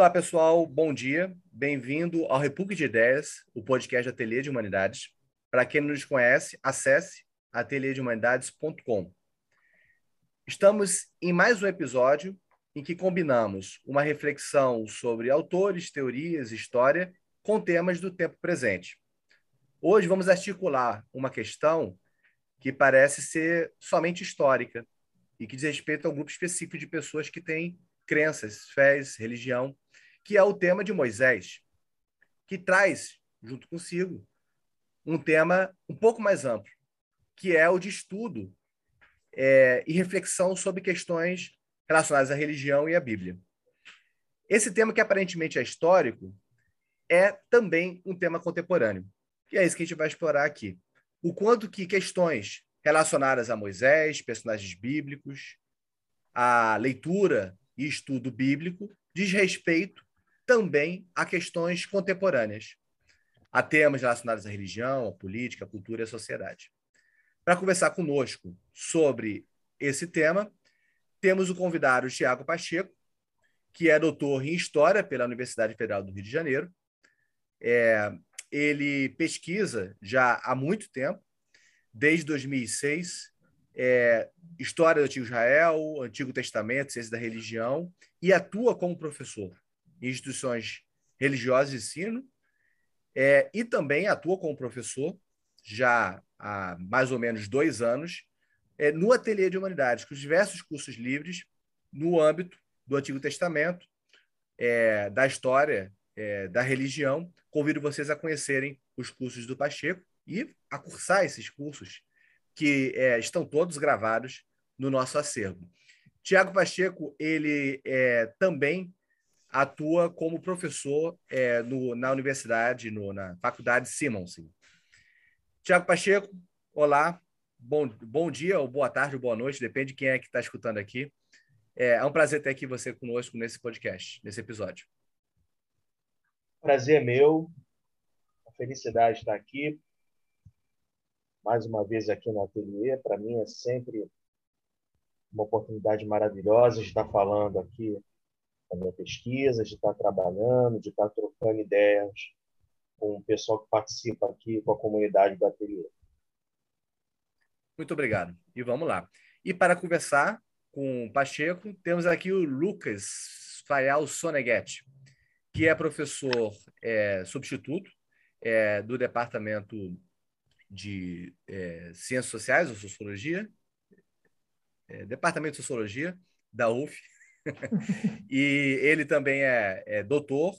Olá, pessoal. Bom dia. Bem-vindo ao República de Ideias, o podcast Ateliê de Humanidades. Para quem não nos conhece, acesse ateliêdehumanidades.com. Estamos em mais um episódio em que combinamos uma reflexão sobre autores, teorias, história com temas do tempo presente. Hoje vamos articular uma questão que parece ser somente histórica e que diz respeito a um grupo específico de pessoas que têm crenças, fés, religião, que é o tema de Moisés, que traz, junto consigo, um tema um pouco mais amplo, que é o de estudo é, e reflexão sobre questões relacionadas à religião e à Bíblia. Esse tema, que aparentemente é histórico, é também um tema contemporâneo. E é isso que a gente vai explorar aqui. O quanto que questões relacionadas a Moisés, personagens bíblicos, a leitura e estudo bíblico diz respeito também a questões contemporâneas, a temas relacionados à religião, à política, à cultura e à sociedade. Para conversar conosco sobre esse tema, temos o convidado Tiago Pacheco, que é doutor em História pela Universidade Federal do Rio de Janeiro. É, ele pesquisa já há muito tempo, desde 2006, é, história do Antigo Israel, Antigo Testamento, ciência da religião, e atua como professor instituições religiosas de ensino, é, e também atua como professor já há mais ou menos dois anos é, no Ateliê de Humanidades, com diversos cursos livres no âmbito do Antigo Testamento, é, da história, é, da religião. Convido vocês a conhecerem os cursos do Pacheco e a cursar esses cursos que é, estão todos gravados no nosso acervo. Tiago Pacheco, ele é, também atua como professor é, no, na universidade, no, na Faculdade Simonsen. Tiago Pacheco, olá, bom, bom dia, ou boa tarde, ou boa noite, depende de quem é que está escutando aqui. É, é um prazer ter aqui você conosco nesse podcast, nesse episódio. Prazer meu, a felicidade estar aqui mais uma vez aqui no ateliê. Para mim é sempre uma oportunidade maravilhosa de estar falando aqui da minha pesquisa, de estar trabalhando, de estar trocando ideias com o pessoal que participa aqui, com a comunidade do ateliê. Muito obrigado. E vamos lá. E para conversar com o Pacheco, temos aqui o Lucas Fayal Soneghetti, que é professor é, substituto é, do Departamento de é, Ciências Sociais ou Sociologia, é, Departamento de Sociologia da UF, e ele também é, é doutor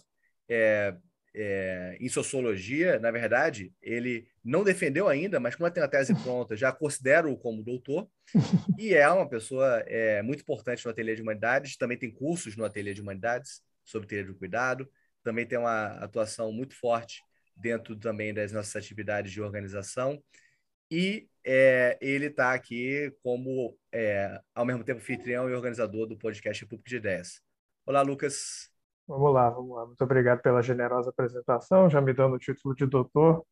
é, é, em Sociologia. Na verdade, ele não defendeu ainda, mas como tem a tese pronta, já considero-o como doutor, e é uma pessoa é, muito importante no Ateliê de Humanidades, também tem cursos no Ateliê de Humanidades sobre teoria do cuidado, também tem uma atuação muito forte dentro também das nossas atividades de organização. E é, ele está aqui como, é, ao mesmo tempo, anfitrião e organizador do podcast República de Ideias. Olá, Lucas. Vamos lá, vamos lá. Muito obrigado pela generosa apresentação, já me dando o título de doutor.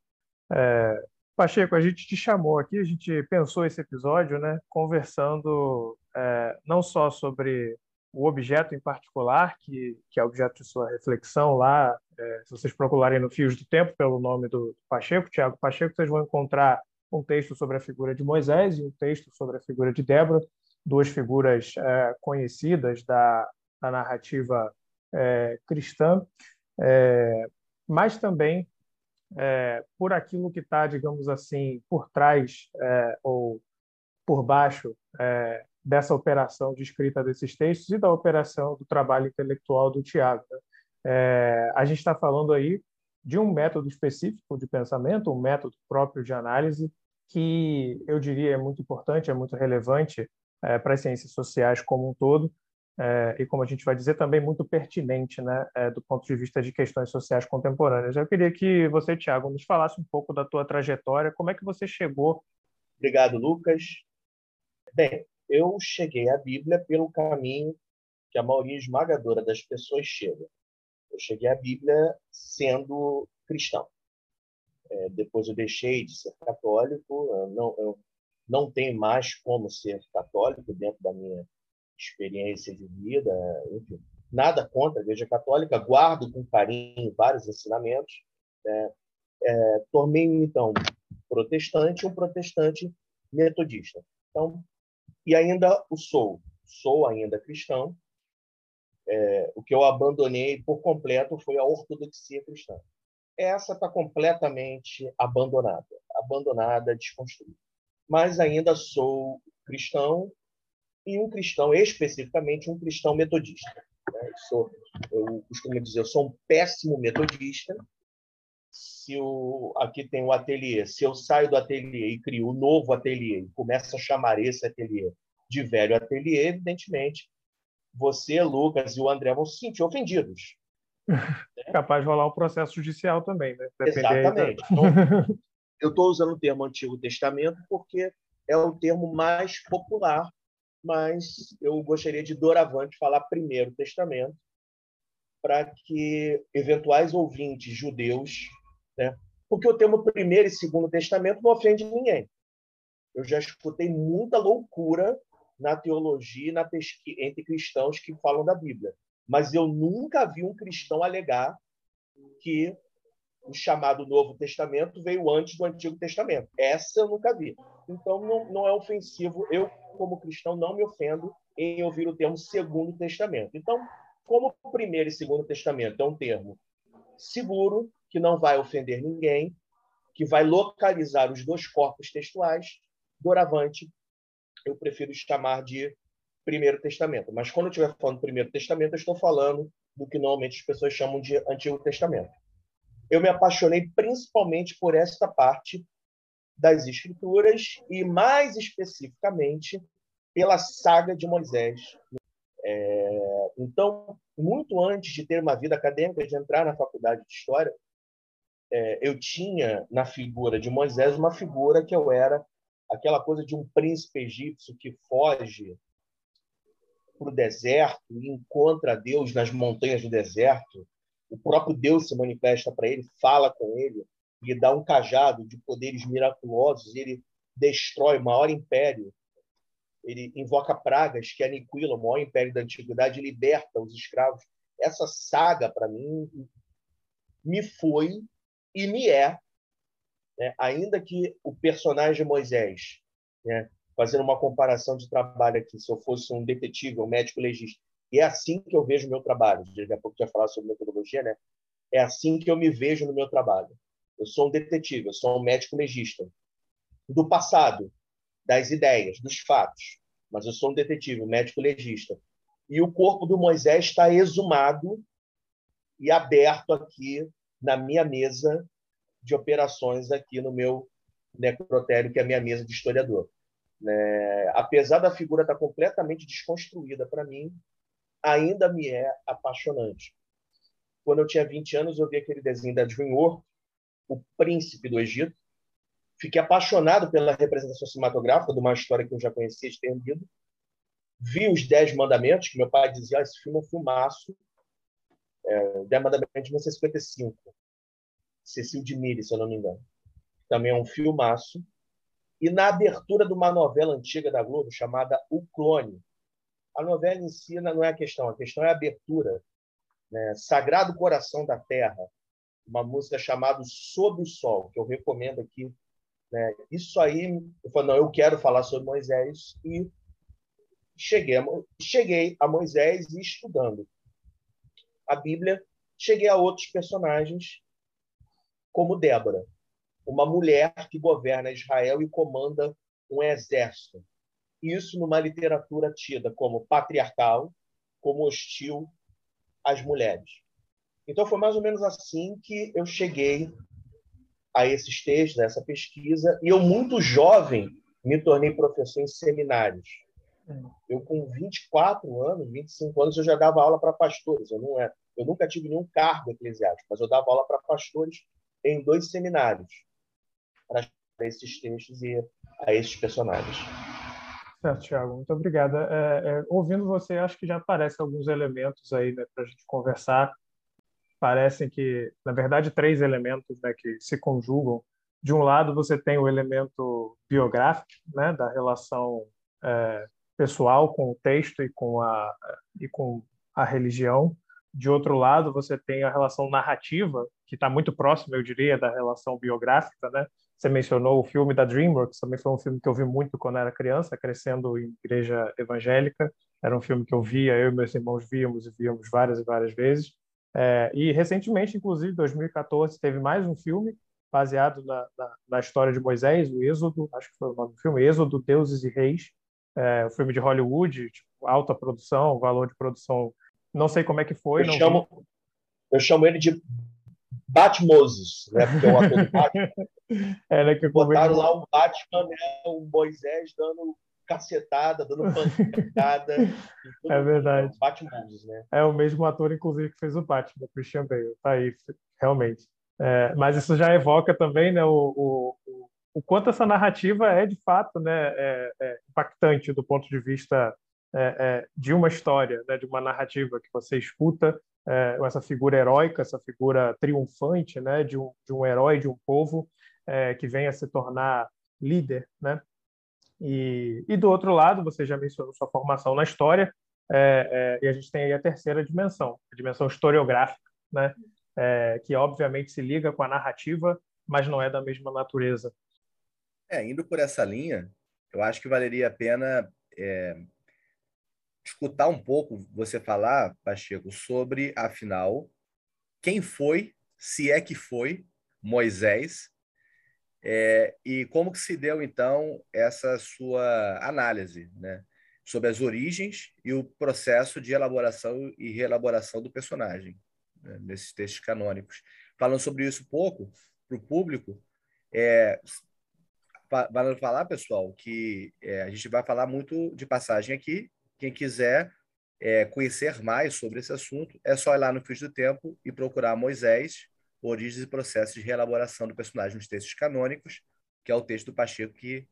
É, Pacheco, a gente te chamou aqui, a gente pensou esse episódio, né, conversando é, não só sobre o objeto em particular, que, que é objeto de sua reflexão lá, é, se vocês procurarem no Fios do Tempo, pelo nome do Pacheco, Tiago Pacheco, vocês vão encontrar um texto sobre a figura de Moisés e um texto sobre a figura de Débora, duas figuras é, conhecidas da, da narrativa é, cristã, é, mas também por aquilo que está, digamos assim, por trás ou por baixo dessa operação de escrita desses textos e da operação do trabalho intelectual do Tiago. Né? A gente está falando aí de um método específico de pensamento, um método próprio de análise, que eu diria é muito importante, é muito relevante é, para as ciências sociais como um todo, é, e como a gente vai dizer, também muito pertinente né, é, do ponto de vista de questões sociais contemporâneas. Eu queria que você, Tiago, nos falasse um pouco da tua trajetória, como é que você chegou. Obrigado, Lucas. Bem, eu cheguei à Bíblia pelo caminho que a maioria esmagadora das pessoas chega. Eu cheguei à Bíblia sendo cristão. É, depois eu deixei de ser católico, eu não, eu não tenho mais como ser católico dentro da minha experiência de vida, enfim. nada contra a Igreja Católica, guardo com carinho vários ensinamentos. Né? É, Tornei-me, então, protestante, um protestante metodista. Então, e ainda o sou, sou ainda cristão. É, o que eu abandonei por completo foi a ortodoxia cristã. Essa está completamente abandonada, abandonada, desconstruída. Mas ainda sou cristão e um cristão, especificamente um cristão metodista. Né? Eu, sou, eu costumo dizer, eu sou um péssimo metodista. Se o, aqui tem o ateliê, se eu saio do ateliê e crio um novo ateliê e começo a chamar esse ateliê de velho ateliê, evidentemente, você, Lucas e o André vão se sentir ofendidos. Capaz de rolar um processo judicial também, né? Depender Exatamente. Então, eu estou usando o termo Antigo Testamento porque é o termo mais popular mas eu gostaria de doravante falar primeiro Testamento, para que eventuais ouvintes judeus, né? porque o termo primeiro e segundo Testamento não ofende ninguém. Eu já escutei muita loucura na teologia na pesquisa entre cristãos que falam da Bíblia, mas eu nunca vi um cristão alegar que o chamado Novo Testamento veio antes do Antigo Testamento. Essa eu nunca vi. Então não, não é ofensivo. Eu como cristão, não me ofendo em ouvir o termo Segundo Testamento. Então, como Primeiro e Segundo Testamento é um termo seguro, que não vai ofender ninguém, que vai localizar os dois corpos textuais, doravante, eu prefiro chamar de Primeiro Testamento. Mas quando eu estiver falando do Primeiro Testamento, eu estou falando do que normalmente as pessoas chamam de Antigo Testamento. Eu me apaixonei principalmente por esta parte das Escrituras e, mais especificamente, pela saga de Moisés. É, então, muito antes de ter uma vida acadêmica, de entrar na faculdade de História, é, eu tinha na figura de Moisés uma figura que eu era aquela coisa de um príncipe egípcio que foge para o deserto e encontra Deus nas montanhas do deserto. O próprio Deus se manifesta para ele, fala com ele, lhe dá um cajado de poderes miraculosos, ele destrói o maior império, ele invoca pragas que aniquilam o maior império da antiguidade e liberta os escravos. Essa saga, para mim, me foi e me é, né? ainda que o personagem Moisés, né? fazendo uma comparação de trabalho aqui, se eu fosse um detetive, um médico legista, e é assim que eu vejo o meu trabalho, daqui a pouco já falar sobre metodologia, né? É assim que eu me vejo no meu trabalho. Eu sou um detetive, eu sou um médico legista. Do passado, das ideias, dos fatos. Mas eu sou um detetive, um médico legista. E o corpo do Moisés está exumado e aberto aqui na minha mesa de operações, aqui no meu necrotério, que é a minha mesa de historiador. É, apesar da figura estar completamente desconstruída para mim, ainda me é apaixonante. Quando eu tinha 20 anos, eu vi aquele desenho da Dreamworks, o príncipe do Egito. Fiquei apaixonado pela representação cinematográfica de uma história que eu já conhecia lido. Vi os Dez Mandamentos, que meu pai dizia: ah, esse filme é um filmaço. É, Dez Mandamentos de 1955. Cecil de Mille, se eu não me engano. Também é um filmaço. E na abertura de uma novela antiga da Globo chamada O Clone. A novela em si não é a questão, a questão é a abertura. Né? Sagrado Coração da Terra, uma música chamada Sob o Sol, que eu recomendo aqui. Né? Isso aí, eu falei, não, eu quero falar sobre Moisés e cheguei a, cheguei a Moisés e estudando a Bíblia, cheguei a outros personagens, como Débora, uma mulher que governa Israel e comanda um exército. Isso numa literatura tida como patriarcal, como hostil às mulheres. Então, foi mais ou menos assim que eu cheguei a esses textos, a essa pesquisa. E eu, muito jovem, me tornei professor em seminários. Eu, com 24 anos, 25 anos, eu já dava aula para pastores. Eu, não é, eu nunca tive nenhum cargo eclesiástico, mas eu dava aula para pastores em dois seminários para esses textos e a esses personagens. Certo, Thiago, muito obrigada. É, é, ouvindo você, acho que já aparecem alguns elementos aí né, para a gente conversar parecem que, na verdade, três elementos né, que se conjugam. De um lado, você tem o elemento biográfico, né, da relação é, pessoal com o texto e com a, e com a religião. De outro lado, você tem a relação narrativa, que está muito próxima, eu diria, da relação biográfica, né? Você mencionou o filme da DreamWorks, também foi um filme que eu vi muito quando era criança, crescendo em igreja evangélica. Era um filme que eu via, eu e meus irmãos víamos e víamos várias e várias vezes. É, e recentemente, inclusive, em 2014, teve mais um filme baseado na, na, na, história de Moisés, o Êxodo, acho que foi o nome do filme, Êxodo, Deuses e Reis, é, um filme de Hollywood, tipo, alta produção, valor de produção, não sei como é que foi. Eu, chamo, eu chamo ele de Batmoses, né? Porque é o ator do Batman. é, né, que Botaram lá o Batman, né? o Moisés dando cacetada, dando pancada. é verdade. Batmoses, né? É o mesmo ator, inclusive, que fez o Batman, Christian Bale. Tá aí, realmente. É, mas isso já evoca também né, o, o, o quanto essa narrativa é, de fato, né, é, é impactante do ponto de vista é, é, de uma história, né, de uma narrativa que você escuta é, essa figura heróica, essa figura triunfante, né, de um, de um herói de um povo é, que vem a se tornar líder, né? E, e do outro lado, você já mencionou sua formação na história, é, é, e a gente tem aí a terceira dimensão, a dimensão historiográfica, né? É, que obviamente se liga com a narrativa, mas não é da mesma natureza. É, indo por essa linha, eu acho que valeria a pena é, escutar um pouco você falar, Pacheco, sobre, afinal, quem foi, se é que foi, Moisés, é, e como que se deu, então, essa sua análise né, sobre as origens e o processo de elaboração e reelaboração do personagem né, nesses textos canônicos. Falando sobre isso pouco para o público, é, falar, pessoal, que é, a gente vai falar muito de passagem aqui, quem quiser é, conhecer mais sobre esse assunto, é só ir lá no Fio do Tempo e procurar Moisés, Origens e Processos de Reelaboração do Personagem nos Textos Canônicos, que é o texto do Pacheco que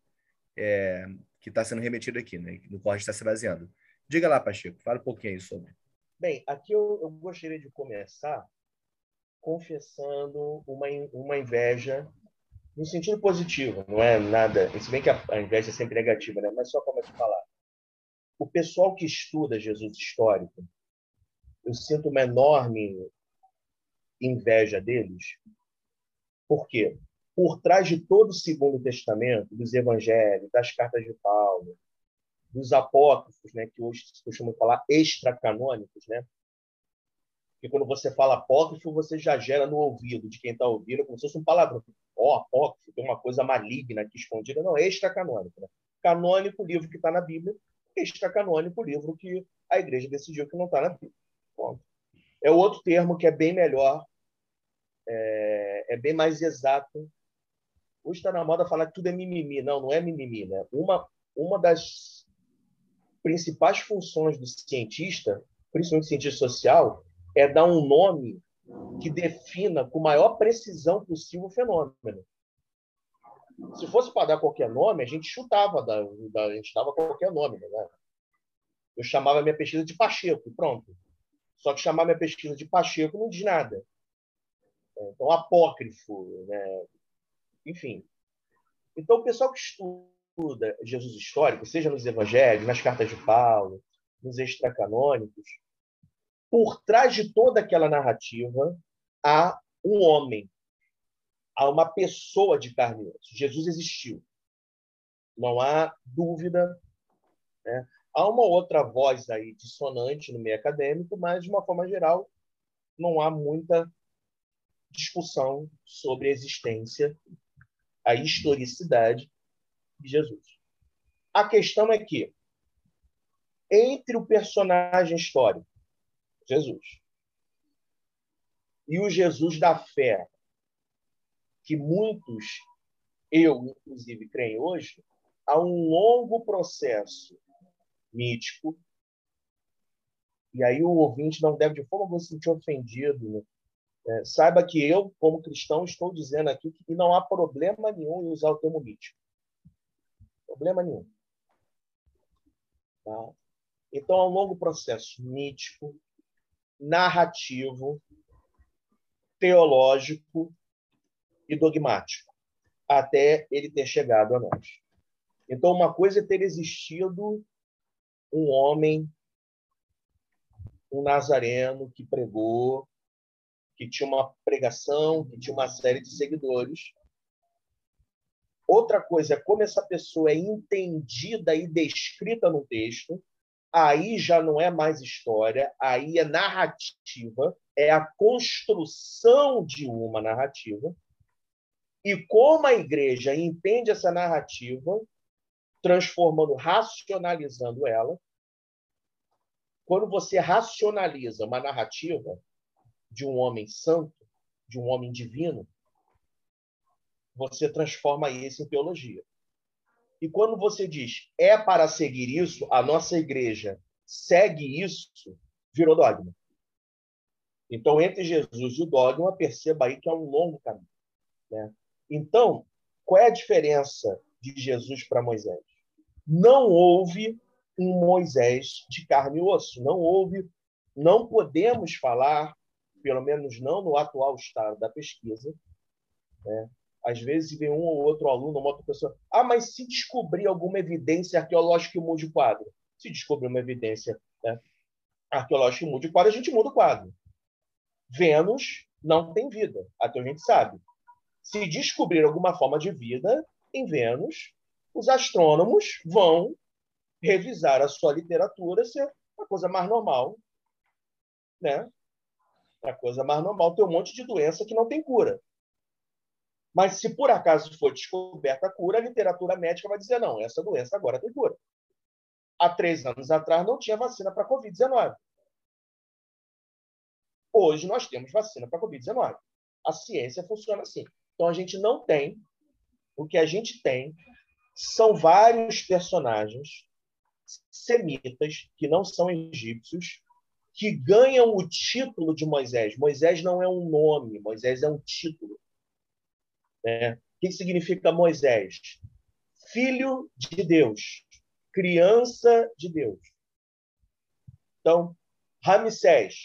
é, está sendo remetido aqui, né, no qual a gente está se baseando. Diga lá, Pacheco, fala um pouquinho aí sobre. Bem, aqui eu, eu gostaria de começar confessando uma, uma inveja no sentido positivo, não é nada. Se bem que a, a inveja é sempre negativa, né? mas só começo a falar o pessoal que estuda Jesus histórico, eu sinto uma enorme inveja deles. Por quê? Por trás de todo o Segundo Testamento, dos Evangelhos, das cartas de Paulo, dos apócrifos, né, que hoje se costuma falar extracanônicos, né? Porque quando você fala apócrifo, você já gera no ouvido de quem está ouvindo como se fosse um palavrão. Ó, oh, apócrifo, tem uma coisa maligna aqui escondida. Não, é extracanônico. Né? Canônico, livro que está na Bíblia, extracanônico, o livro que a igreja decidiu que não está na Bíblia. É outro termo que é bem melhor, é, é bem mais exato. Hoje está na moda falar que tudo é mimimi. Não, não é mimimi. Né? Uma, uma das principais funções do cientista, principalmente cientista social, é dar um nome que defina com maior precisão possível o fenômeno. Se fosse para dar qualquer nome, a gente chutava, da, da, a gente dava qualquer nome. Né? Eu chamava minha pesquisa de Pacheco, pronto. Só que chamar minha pesquisa de Pacheco não diz nada. Então, apócrifo, né? enfim. Então, o pessoal que estuda Jesus histórico, seja nos evangelhos, nas cartas de Paulo, nos extracanônicos, por trás de toda aquela narrativa há um homem a uma pessoa de carne e osso. Jesus existiu. Não há dúvida. Né? Há uma outra voz aí dissonante no meio acadêmico, mas, de uma forma geral, não há muita discussão sobre a existência, a historicidade de Jesus. A questão é que, entre o personagem histórico, Jesus, e o Jesus da fé, que muitos, eu inclusive, creem hoje, há um longo processo mítico. E aí o ouvinte não deve de forma alguma se sentir ofendido. Né? É, saiba que eu, como cristão, estou dizendo aqui que não há problema nenhum em usar o termo mítico. Problema nenhum. Tá? Então, é um longo processo mítico, narrativo, teológico, e dogmático, até ele ter chegado a nós. Então, uma coisa é ter existido um homem um nazareno que pregou, que tinha uma pregação, que tinha uma série de seguidores. Outra coisa é como essa pessoa é entendida e descrita no texto. Aí já não é mais história, aí é narrativa, é a construção de uma narrativa. E como a igreja entende essa narrativa, transformando, racionalizando ela, quando você racionaliza uma narrativa de um homem santo, de um homem divino, você transforma isso em teologia. E quando você diz é para seguir isso, a nossa igreja segue isso, virou dogma. Então, entre Jesus e o dogma, perceba aí que é um longo caminho. Né? Então, qual é a diferença de Jesus para Moisés? Não houve um Moisés de carne e osso. Não houve, não podemos falar, pelo menos não no atual estado da pesquisa. Né? Às vezes vem um ou outro aluno, uma outra pessoa. Ah, mas se descobrir alguma evidência arqueológica que mude o quadro? Se descobrir uma evidência né, arqueológica que mude o quadro, a gente muda o quadro. Vênus não tem vida, até a gente sabe. Se descobrir alguma forma de vida em Vênus, os astrônomos vão revisar a sua literatura ser a coisa mais normal, né? A coisa mais normal ter um monte de doença que não tem cura. Mas se por acaso for descoberta a cura, a literatura médica vai dizer não, essa doença agora tem cura. Há três anos atrás não tinha vacina para Covid-19. Hoje nós temos vacina para Covid-19. A ciência funciona assim. Então a gente não tem. O que a gente tem são vários personagens semitas, que não são egípcios, que ganham o título de Moisés. Moisés não é um nome, Moisés é um título. É. O que significa Moisés? Filho de Deus, criança de Deus. Então, Ramsés,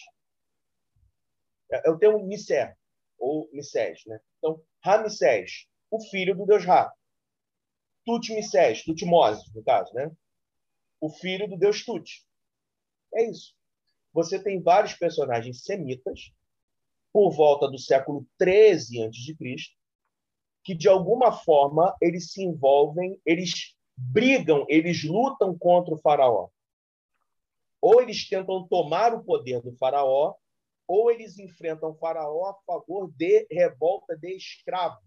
eu tenho Misé, ou Missés, né? Então, Ramsés, o filho do deus Ra. Tutmissés, Tutmoses, no caso, né? o filho do deus Tut. É isso. Você tem vários personagens semitas, por volta do século 13 a.C., que de alguma forma eles se envolvem, eles brigam, eles lutam contra o faraó. Ou eles tentam tomar o poder do faraó, ou eles enfrentam faraó a favor de revolta de escravos.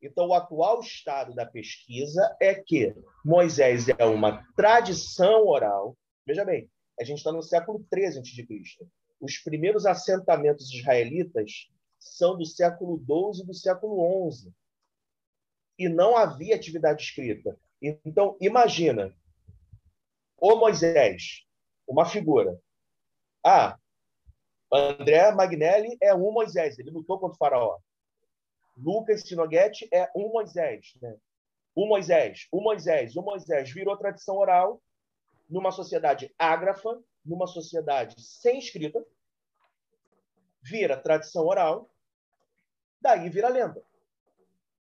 Então, o atual estado da pesquisa é que Moisés é uma tradição oral. Veja bem, a gente está no século 13 a.C. Os primeiros assentamentos israelitas são do século 12 e do século 11. E não havia atividade escrita. Então, imagina, o Moisés, uma figura. Ah, André Magnelli é um Moisés, ele lutou contra o faraó. Lucas Sinoguete é um Moisés. Né? O Moisés, o Moisés, o Moisés virou tradição oral numa sociedade ágrafa, numa sociedade sem escrita, vira tradição oral, daí vira lenda.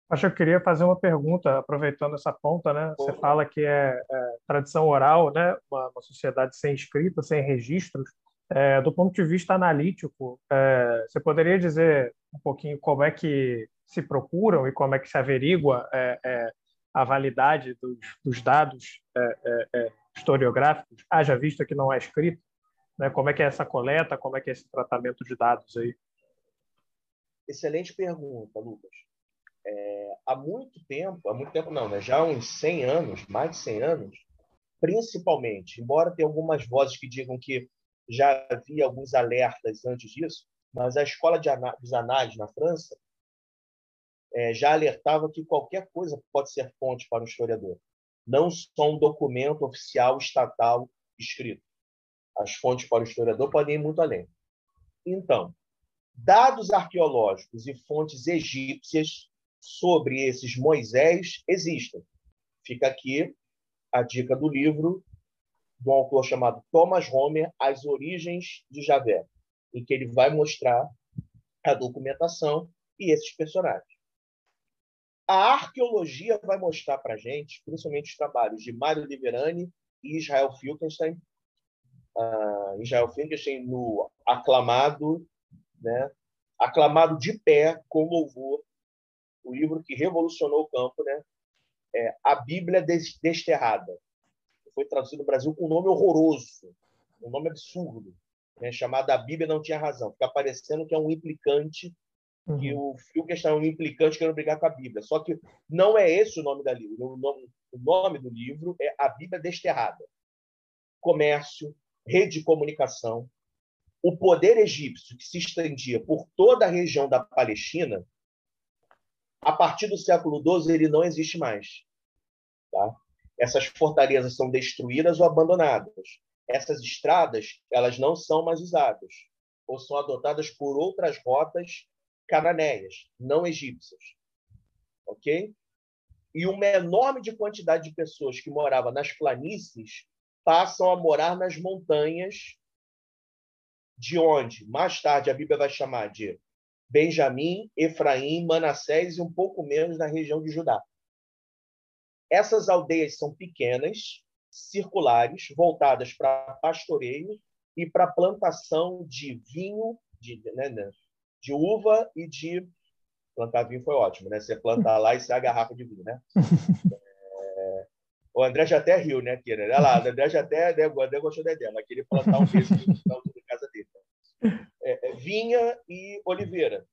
Acho que eu queria fazer uma pergunta, aproveitando essa ponta, né? Você fala que é, é tradição oral, né? Uma, uma, sociedade sem escrita, sem registros. É, do ponto de vista analítico, é, você poderia dizer um pouquinho como é que se procuram e como é que se averigua é, é, a validade dos, dos dados é, é, historiográficos, haja visto que não é escrito? Né? Como é que é essa coleta, como é que é esse tratamento de dados aí? Excelente pergunta, Lucas. Há muito tempo, há muito tempo não, né? já há uns 100 anos, mais de 100 anos, principalmente, embora tenha algumas vozes que digam que já havia alguns alertas antes disso, mas a escola dos anais na França é, já alertava que qualquer coisa pode ser fonte para o historiador, não só um documento oficial estatal escrito. As fontes para o historiador podem ir muito além. Então, dados arqueológicos e fontes egípcias sobre esses Moisés existem. Fica aqui a dica do livro de um autor chamado Thomas Homer, As Origens de Javé, em que ele vai mostrar a documentação e esses personagens. A arqueologia vai mostrar para a gente, principalmente os trabalhos de Mário Liverani e Israel Filkenstein, uh, Israel Finkelstein no aclamado, né, aclamado de pé com louvor, o livro que revolucionou o campo, né, é A Bíblia Desterrada. Foi traduzido no Brasil com um nome horroroso, um nome absurdo, né, chamado A Bíblia Não Tinha Razão. Fica parecendo que é um implicante, uhum. que o Finkelstein é um implicante querendo brigar com a Bíblia. Só que não é esse o nome da livro. O nome, o nome do livro é A Bíblia Desterrada. Comércio, rede de comunicação, o poder egípcio, que se estendia por toda a região da Palestina, a partir do século XII, ele não existe mais. Tá? Essas fortalezas são destruídas ou abandonadas. Essas estradas elas não são mais usadas ou são adotadas por outras rotas cananeias, não egípcias. Ok? E uma enorme de quantidade de pessoas que moravam nas planícies passam a morar nas montanhas, de onde mais tarde a Bíblia vai chamar de Benjamim, Efraim, Manassés e um pouco menos na região de Judá. Essas aldeias são pequenas, circulares, voltadas para pastoreio e para plantação de vinho, de, né, né, de uva e de. Plantar vinho foi ótimo, né? Você planta lá e sai a garrafa de vinho, né? O André já até riu, né, Kira? Olha lá, o André já até, né, o André gostou da ideia, mas queria plantar um peixe na casa dele. É, é, vinha e oliveira.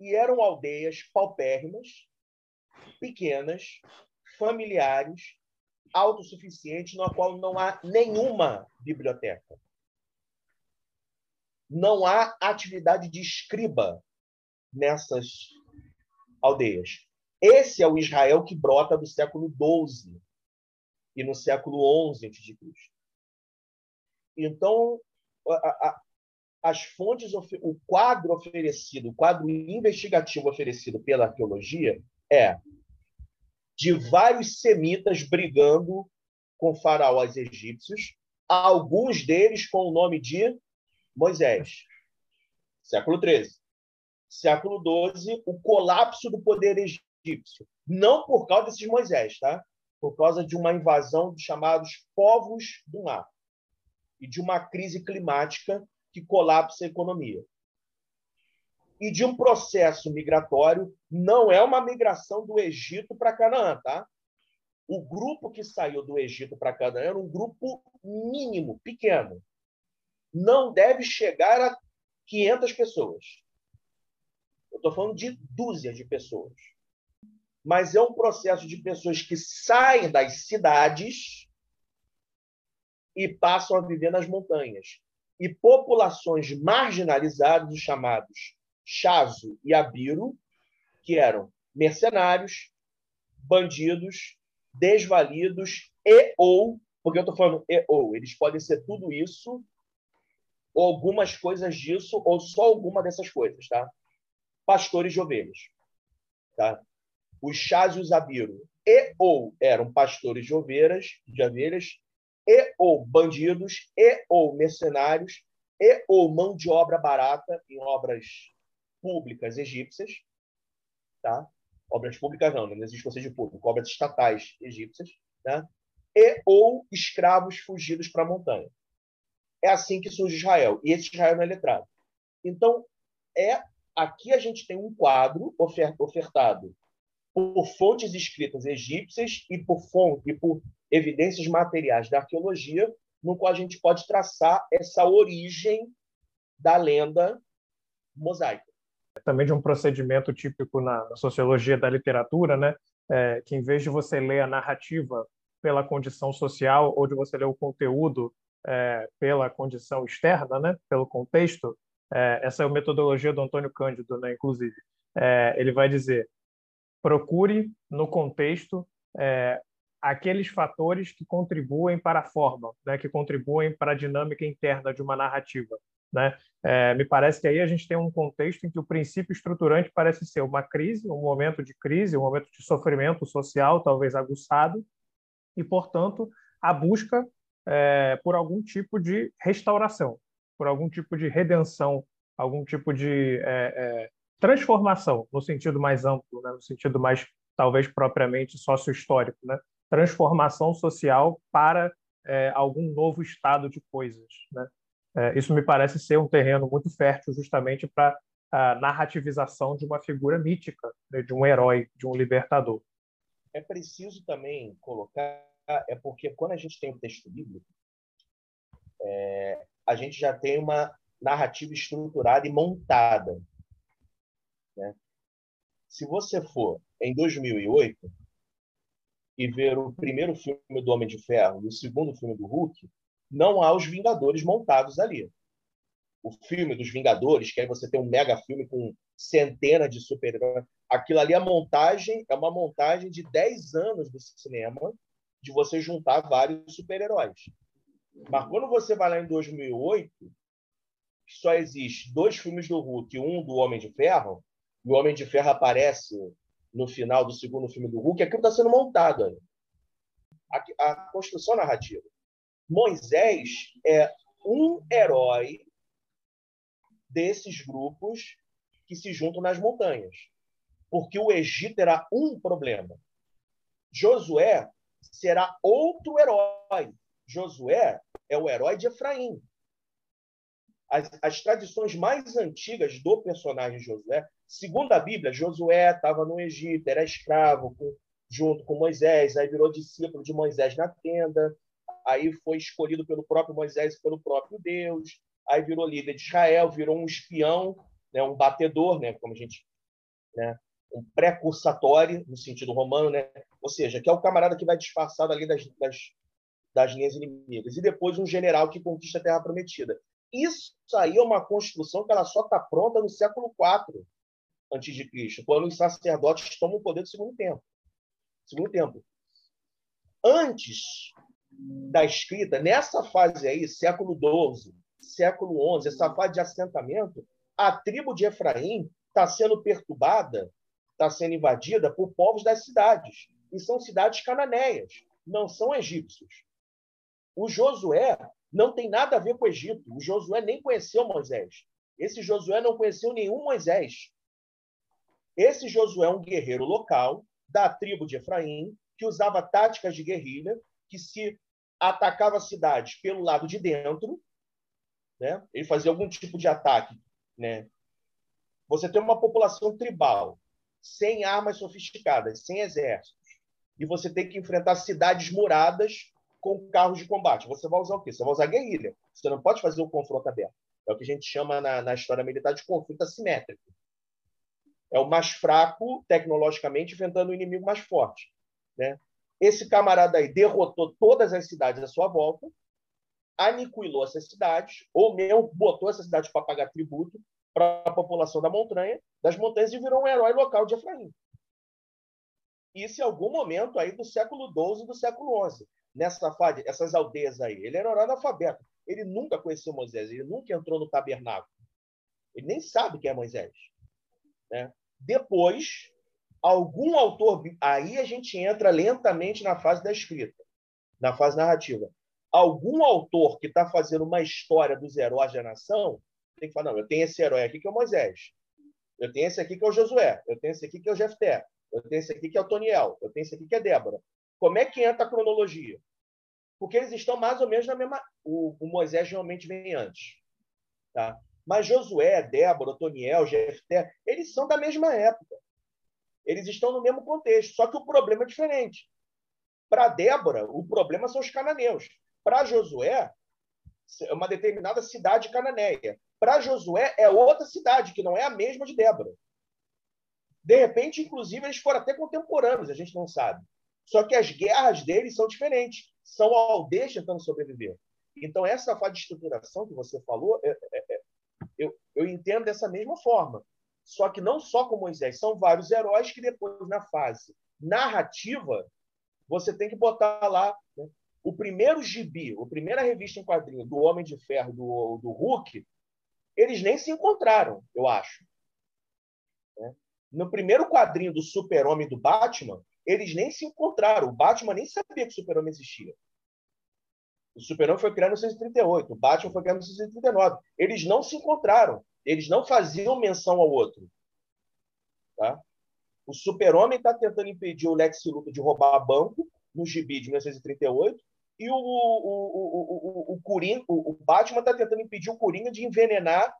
E eram aldeias paupérrimas, pequenas, familiares, autossuficientes, na qual não há nenhuma biblioteca. Não há atividade de escriba nessas aldeias. Esse é o Israel que brota do século XII, e no século XI a.C. Então, a, a, as fontes, o quadro oferecido, o quadro investigativo oferecido pela arqueologia é de vários semitas brigando com faraós egípcios, alguns deles com o nome de Moisés. Século XIII. Século XII, o colapso do poder egípcio. Não por causa desses Moisés, tá? por causa de uma invasão dos chamados povos do mar e de uma crise climática que colapsa a economia. E de um processo migratório, não é uma migração do Egito para Canaã, tá? O grupo que saiu do Egito para Canaã era um grupo mínimo, pequeno. Não deve chegar a 500 pessoas. Eu estou falando de dúzias de pessoas mas é um processo de pessoas que saem das cidades e passam a viver nas montanhas. E populações marginalizadas, os chamados Chazo e Abiro, que eram mercenários, bandidos, desvalidos e ou, porque eu estou falando e ou, eles podem ser tudo isso, ou algumas coisas disso, ou só alguma dessas coisas, tá? Pastores de ovelhas, tá? os chás e os abiros e ou eram pastores de ovelhas, de ovelhas, e ou bandidos, e ou mercenários, e ou mão de obra barata em obras públicas egípcias, tá? Obras públicas não, não existe de público, obras estatais egípcias, né? E ou escravos fugidos para a montanha. É assim que surge Israel, e esse Israel não é letrado. Então, é aqui a gente tem um quadro ofertado por fontes escritas egípcias e por fonte, e por evidências materiais da arqueologia, no qual a gente pode traçar essa origem da lenda mosaica. Também de um procedimento típico na, na sociologia da literatura, né? É, que em vez de você ler a narrativa pela condição social ou de você ler o conteúdo é, pela condição externa, né? Pelo contexto, é, essa é a metodologia do Antônio Cândido, né? Inclusive, é, ele vai dizer procure no contexto é, aqueles fatores que contribuem para a forma, né, que contribuem para a dinâmica interna de uma narrativa. Né? É, me parece que aí a gente tem um contexto em que o princípio estruturante parece ser uma crise, um momento de crise, um momento de sofrimento social, talvez aguçado, e, portanto, a busca é, por algum tipo de restauração, por algum tipo de redenção, algum tipo de é, é transformação, no sentido mais amplo, né? no sentido mais, talvez, propriamente sócio-histórico, né? transformação social para é, algum novo estado de coisas. Né? É, isso me parece ser um terreno muito fértil justamente para a narrativização de uma figura mítica, né, de um herói, de um libertador. É preciso também colocar, é porque quando a gente tem o texto bíblico, é, a gente já tem uma narrativa estruturada e montada. Né? Se você for em 2008 e ver o primeiro filme do Homem de Ferro e o segundo filme do Hulk, não há os Vingadores montados ali. O filme dos Vingadores, que aí você tem um mega filme com centenas de super-heróis, aquilo ali, a montagem é uma montagem de 10 anos do cinema, de você juntar vários super-heróis. Mas quando você vai lá em 2008, só existe dois filmes do Hulk, um do Homem de Ferro, e o Homem de Ferro aparece no final do segundo filme do Hulk, aquilo está sendo montado aí. A, a construção narrativa. Moisés é um herói desses grupos que se juntam nas montanhas. Porque o Egito era um problema. Josué será outro herói. Josué é o herói de Efraim. As, as tradições mais antigas do personagem Josué, segundo a Bíblia, Josué estava no Egito, era escravo com, junto com Moisés, aí virou discípulo de Moisés na tenda, aí foi escolhido pelo próprio Moisés e pelo próprio Deus, aí virou líder de Israel, virou um espião, né, um batedor, né, como a gente, né, um precursatório no sentido romano, né, ou seja, que é o camarada que vai disfarçado ali das, das, das linhas inimigas, e depois um general que conquista a Terra Prometida. Isso aí é uma construção que ela só está pronta no século IV antes de Cristo, quando os sacerdotes tomam o poder do segundo tempo. Segundo tempo. Antes da escrita, nessa fase aí, século XII, século XI, essa fase de assentamento, a tribo de Efraim está sendo perturbada, está sendo invadida por povos das cidades. E são cidades cananeias, não são egípcios. O Josué não tem nada a ver com o Egito. O Josué nem conheceu Moisés. Esse Josué não conheceu nenhum Moisés. Esse Josué é um guerreiro local da tribo de Efraim que usava táticas de guerrilha, que se atacava cidades pelo lado de dentro, né? Ele fazia algum tipo de ataque, né? Você tem uma população tribal, sem armas sofisticadas, sem exércitos, e você tem que enfrentar cidades muradas com carros de combate. Você vai usar o quê? Você vai usar guerrilha. Você não pode fazer o confronto aberto. É o que a gente chama na, na história militar de conflito assimétrico. É o mais fraco, tecnologicamente, enfrentando o inimigo mais forte. Né? Esse camarada aí derrotou todas as cidades à sua volta, aniquilou essas cidades, ou mesmo botou essas cidades para pagar tributo para a população da montanha, das montanhas e virou um herói local de Efraim. Isso em algum momento aí do século XII do século XI nessa fase, essas aldeias aí. Ele era analfabeto. Ele nunca conheceu Moisés, ele nunca entrou no tabernáculo. Ele nem sabe quem é Moisés. Né? Depois, algum autor. Aí a gente entra lentamente na fase da escrita, na fase narrativa. Algum autor que está fazendo uma história dos heróis da nação tem que falar: não, eu tenho esse herói aqui que é o Moisés. Eu tenho esse aqui que é o Josué. Eu tenho esse aqui que é o Jefté. Eu tenho esse aqui que é o Toniel. Eu tenho esse aqui que é Débora. Como é que entra a cronologia? Porque eles estão mais ou menos na mesma. O, o Moisés realmente vem antes. Tá? Mas Josué, Débora, Otoniel, Jefté, eles são da mesma época. Eles estão no mesmo contexto, só que o problema é diferente. Para Débora, o problema são os cananeus. Para Josué, uma determinada cidade cananeia. Para Josué, é outra cidade, que não é a mesma de Débora. De repente, inclusive, eles foram até contemporâneos, a gente não sabe. Só que as guerras deles são diferentes. São aldeias tentando sobreviver. Então, essa fase de estruturação que você falou, é, é, é, eu, eu entendo dessa mesma forma. Só que não só com Moisés, são vários heróis que depois, na fase narrativa, você tem que botar lá né? o primeiro gibi, a primeira revista em quadrinho do Homem de Ferro, do, do Hulk, eles nem se encontraram, eu acho. Né? No primeiro quadrinho do Super-Homem do Batman, eles nem se encontraram. O Batman nem sabia que o Super-Homem existia. O Super-Homem foi criado em 1938, o Batman foi criado em 1939. Eles não se encontraram. Eles não faziam menção ao outro. Tá? O Super-Homem está tentando impedir o Lex Luthor de roubar banco no gibi de 1938 e o, o, o, o, Coringa, o, Batman está tentando impedir o Coringa de envenenar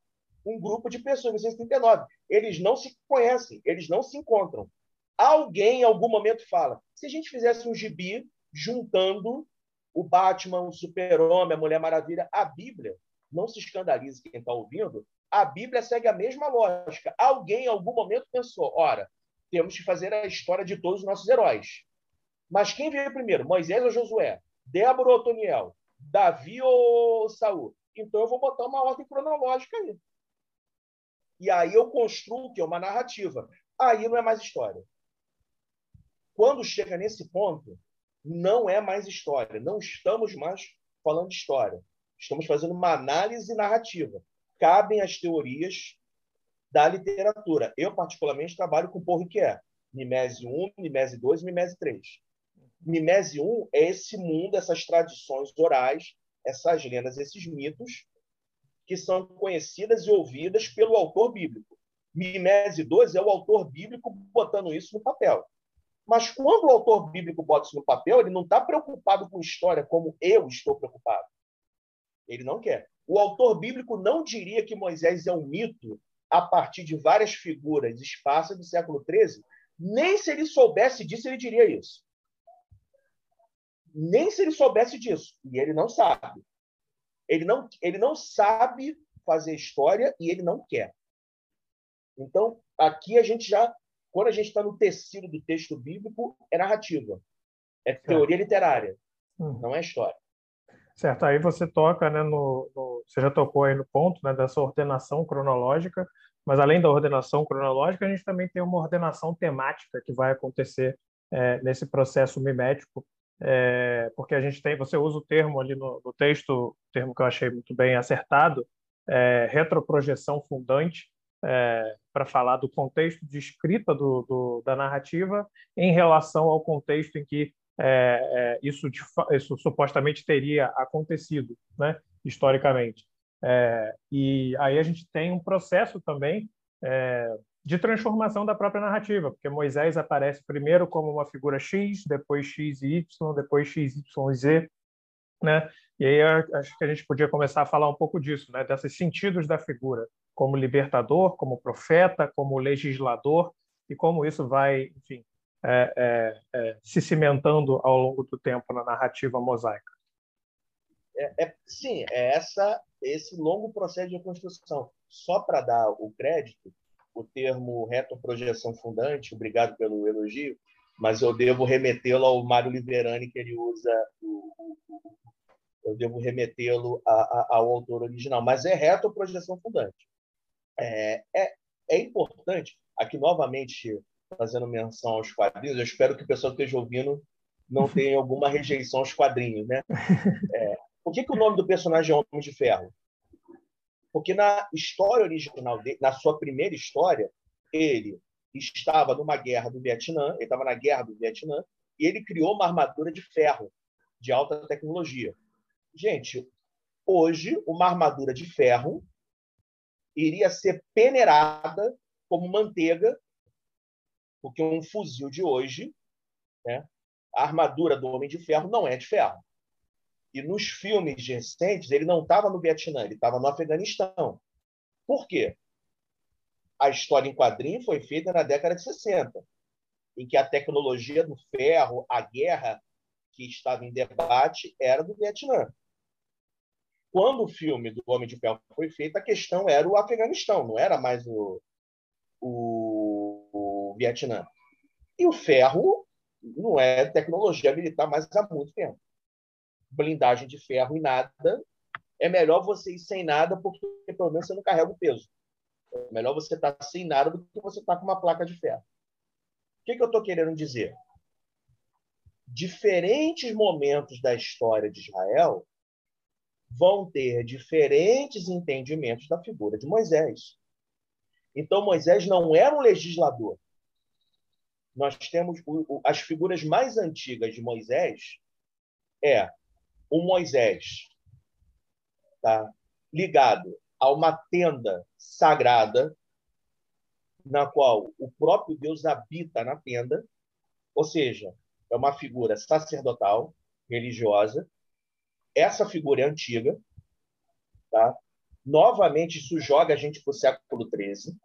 um grupo de pessoas, 1939. Eles não se conhecem, eles não se encontram. Alguém, em algum momento, fala: se a gente fizesse um gibi juntando o Batman, o Super-Homem, a Mulher Maravilha, a Bíblia, não se escandalize quem está ouvindo, a Bíblia segue a mesma lógica. Alguém, em algum momento, pensou: ora, temos que fazer a história de todos os nossos heróis. Mas quem veio primeiro, Moisés ou Josué? Débora ou Otoniel? Davi ou Saul? Então eu vou botar uma ordem cronológica aí. E aí eu construo que é uma narrativa. Aí não é mais história. Quando chega nesse ponto, não é mais história. Não estamos mais falando de história. Estamos fazendo uma análise narrativa. Cabem as teorias da literatura. Eu, particularmente, trabalho com Paul Ricoeur. Mimese 1, Mimese 2 e Mimese 3. Mimese 1 é esse mundo, essas tradições orais, essas lendas, esses mitos que são conhecidas e ouvidas pelo autor bíblico. Mimese 2 é o autor bíblico botando isso no papel. Mas quando o autor bíblico bota isso no papel, ele não está preocupado com história como eu estou preocupado. Ele não quer. O autor bíblico não diria que Moisés é um mito a partir de várias figuras esparsas do século XIII. Nem se ele soubesse disso, ele diria isso. Nem se ele soubesse disso. E ele não sabe. Ele não, ele não sabe fazer história e ele não quer. Então, aqui a gente já, quando a gente está no tecido do texto bíblico, é narrativa, é teoria literária, uhum. não é história. Certo, aí você toca, né, no, no, você já tocou aí no ponto, né, dessa ordenação cronológica, mas além da ordenação cronológica, a gente também tem uma ordenação temática que vai acontecer é, nesse processo mimético é, porque a gente tem, você usa o termo ali no, no texto, termo que eu achei muito bem acertado, é, retroprojeção fundante, é, para falar do contexto de escrita do, do, da narrativa em relação ao contexto em que é, é, isso, isso, supostamente teria acontecido, né, historicamente. É, e aí a gente tem um processo também de transformação da própria narrativa, porque Moisés aparece primeiro como uma figura X, depois X e Y, depois X, Y e Z, né? E aí acho que a gente podia começar a falar um pouco disso, né? Desses sentidos da figura, como libertador, como profeta, como legislador e como isso vai, enfim, é, é, é, se cimentando ao longo do tempo na narrativa mosaica. É, é, sim, é essa esse longo processo de construção. Só para dar o crédito, o termo retroprojeção fundante, obrigado pelo elogio, mas eu devo remetê-lo ao Mário Liverani, que ele usa, eu devo remetê-lo ao autor original, mas é retroprojeção fundante. É, é, é importante, aqui novamente fazendo menção aos quadrinhos, eu espero que o pessoal que esteja ouvindo não tenha alguma rejeição aos quadrinhos, né? É, por que, que o nome do personagem é Homem de Ferro? Porque na história original dele, na sua primeira história, ele estava numa guerra do Vietnã, ele estava na guerra do Vietnã, e ele criou uma armadura de ferro, de alta tecnologia. Gente, hoje, uma armadura de ferro iria ser peneirada como manteiga, porque um fuzil de hoje, né, a armadura do Homem de Ferro não é de ferro. E nos filmes recentes, ele não estava no Vietnã, ele estava no Afeganistão. Por quê? A história em quadrinho foi feita na década de 60, em que a tecnologia do ferro, a guerra que estava em debate, era do Vietnã. Quando o filme do Homem de Ferro foi feito, a questão era o Afeganistão, não era mais o, o, Vietnã. E o ferro não é tecnologia militar mais há muito tempo blindagem de ferro e nada, é melhor você ir sem nada, porque pelo menos você não carrega o peso. É melhor você estar tá sem nada do que você estar tá com uma placa de ferro. O que, que eu estou querendo dizer? Diferentes momentos da história de Israel vão ter diferentes entendimentos da figura de Moisés. Então, Moisés não era um legislador. Nós temos as figuras mais antigas de Moisés é o Moisés tá, ligado a uma tenda sagrada, na qual o próprio Deus habita na tenda, ou seja, é uma figura sacerdotal, religiosa, essa figura é antiga, tá? Novamente, isso joga a gente para o século XIII,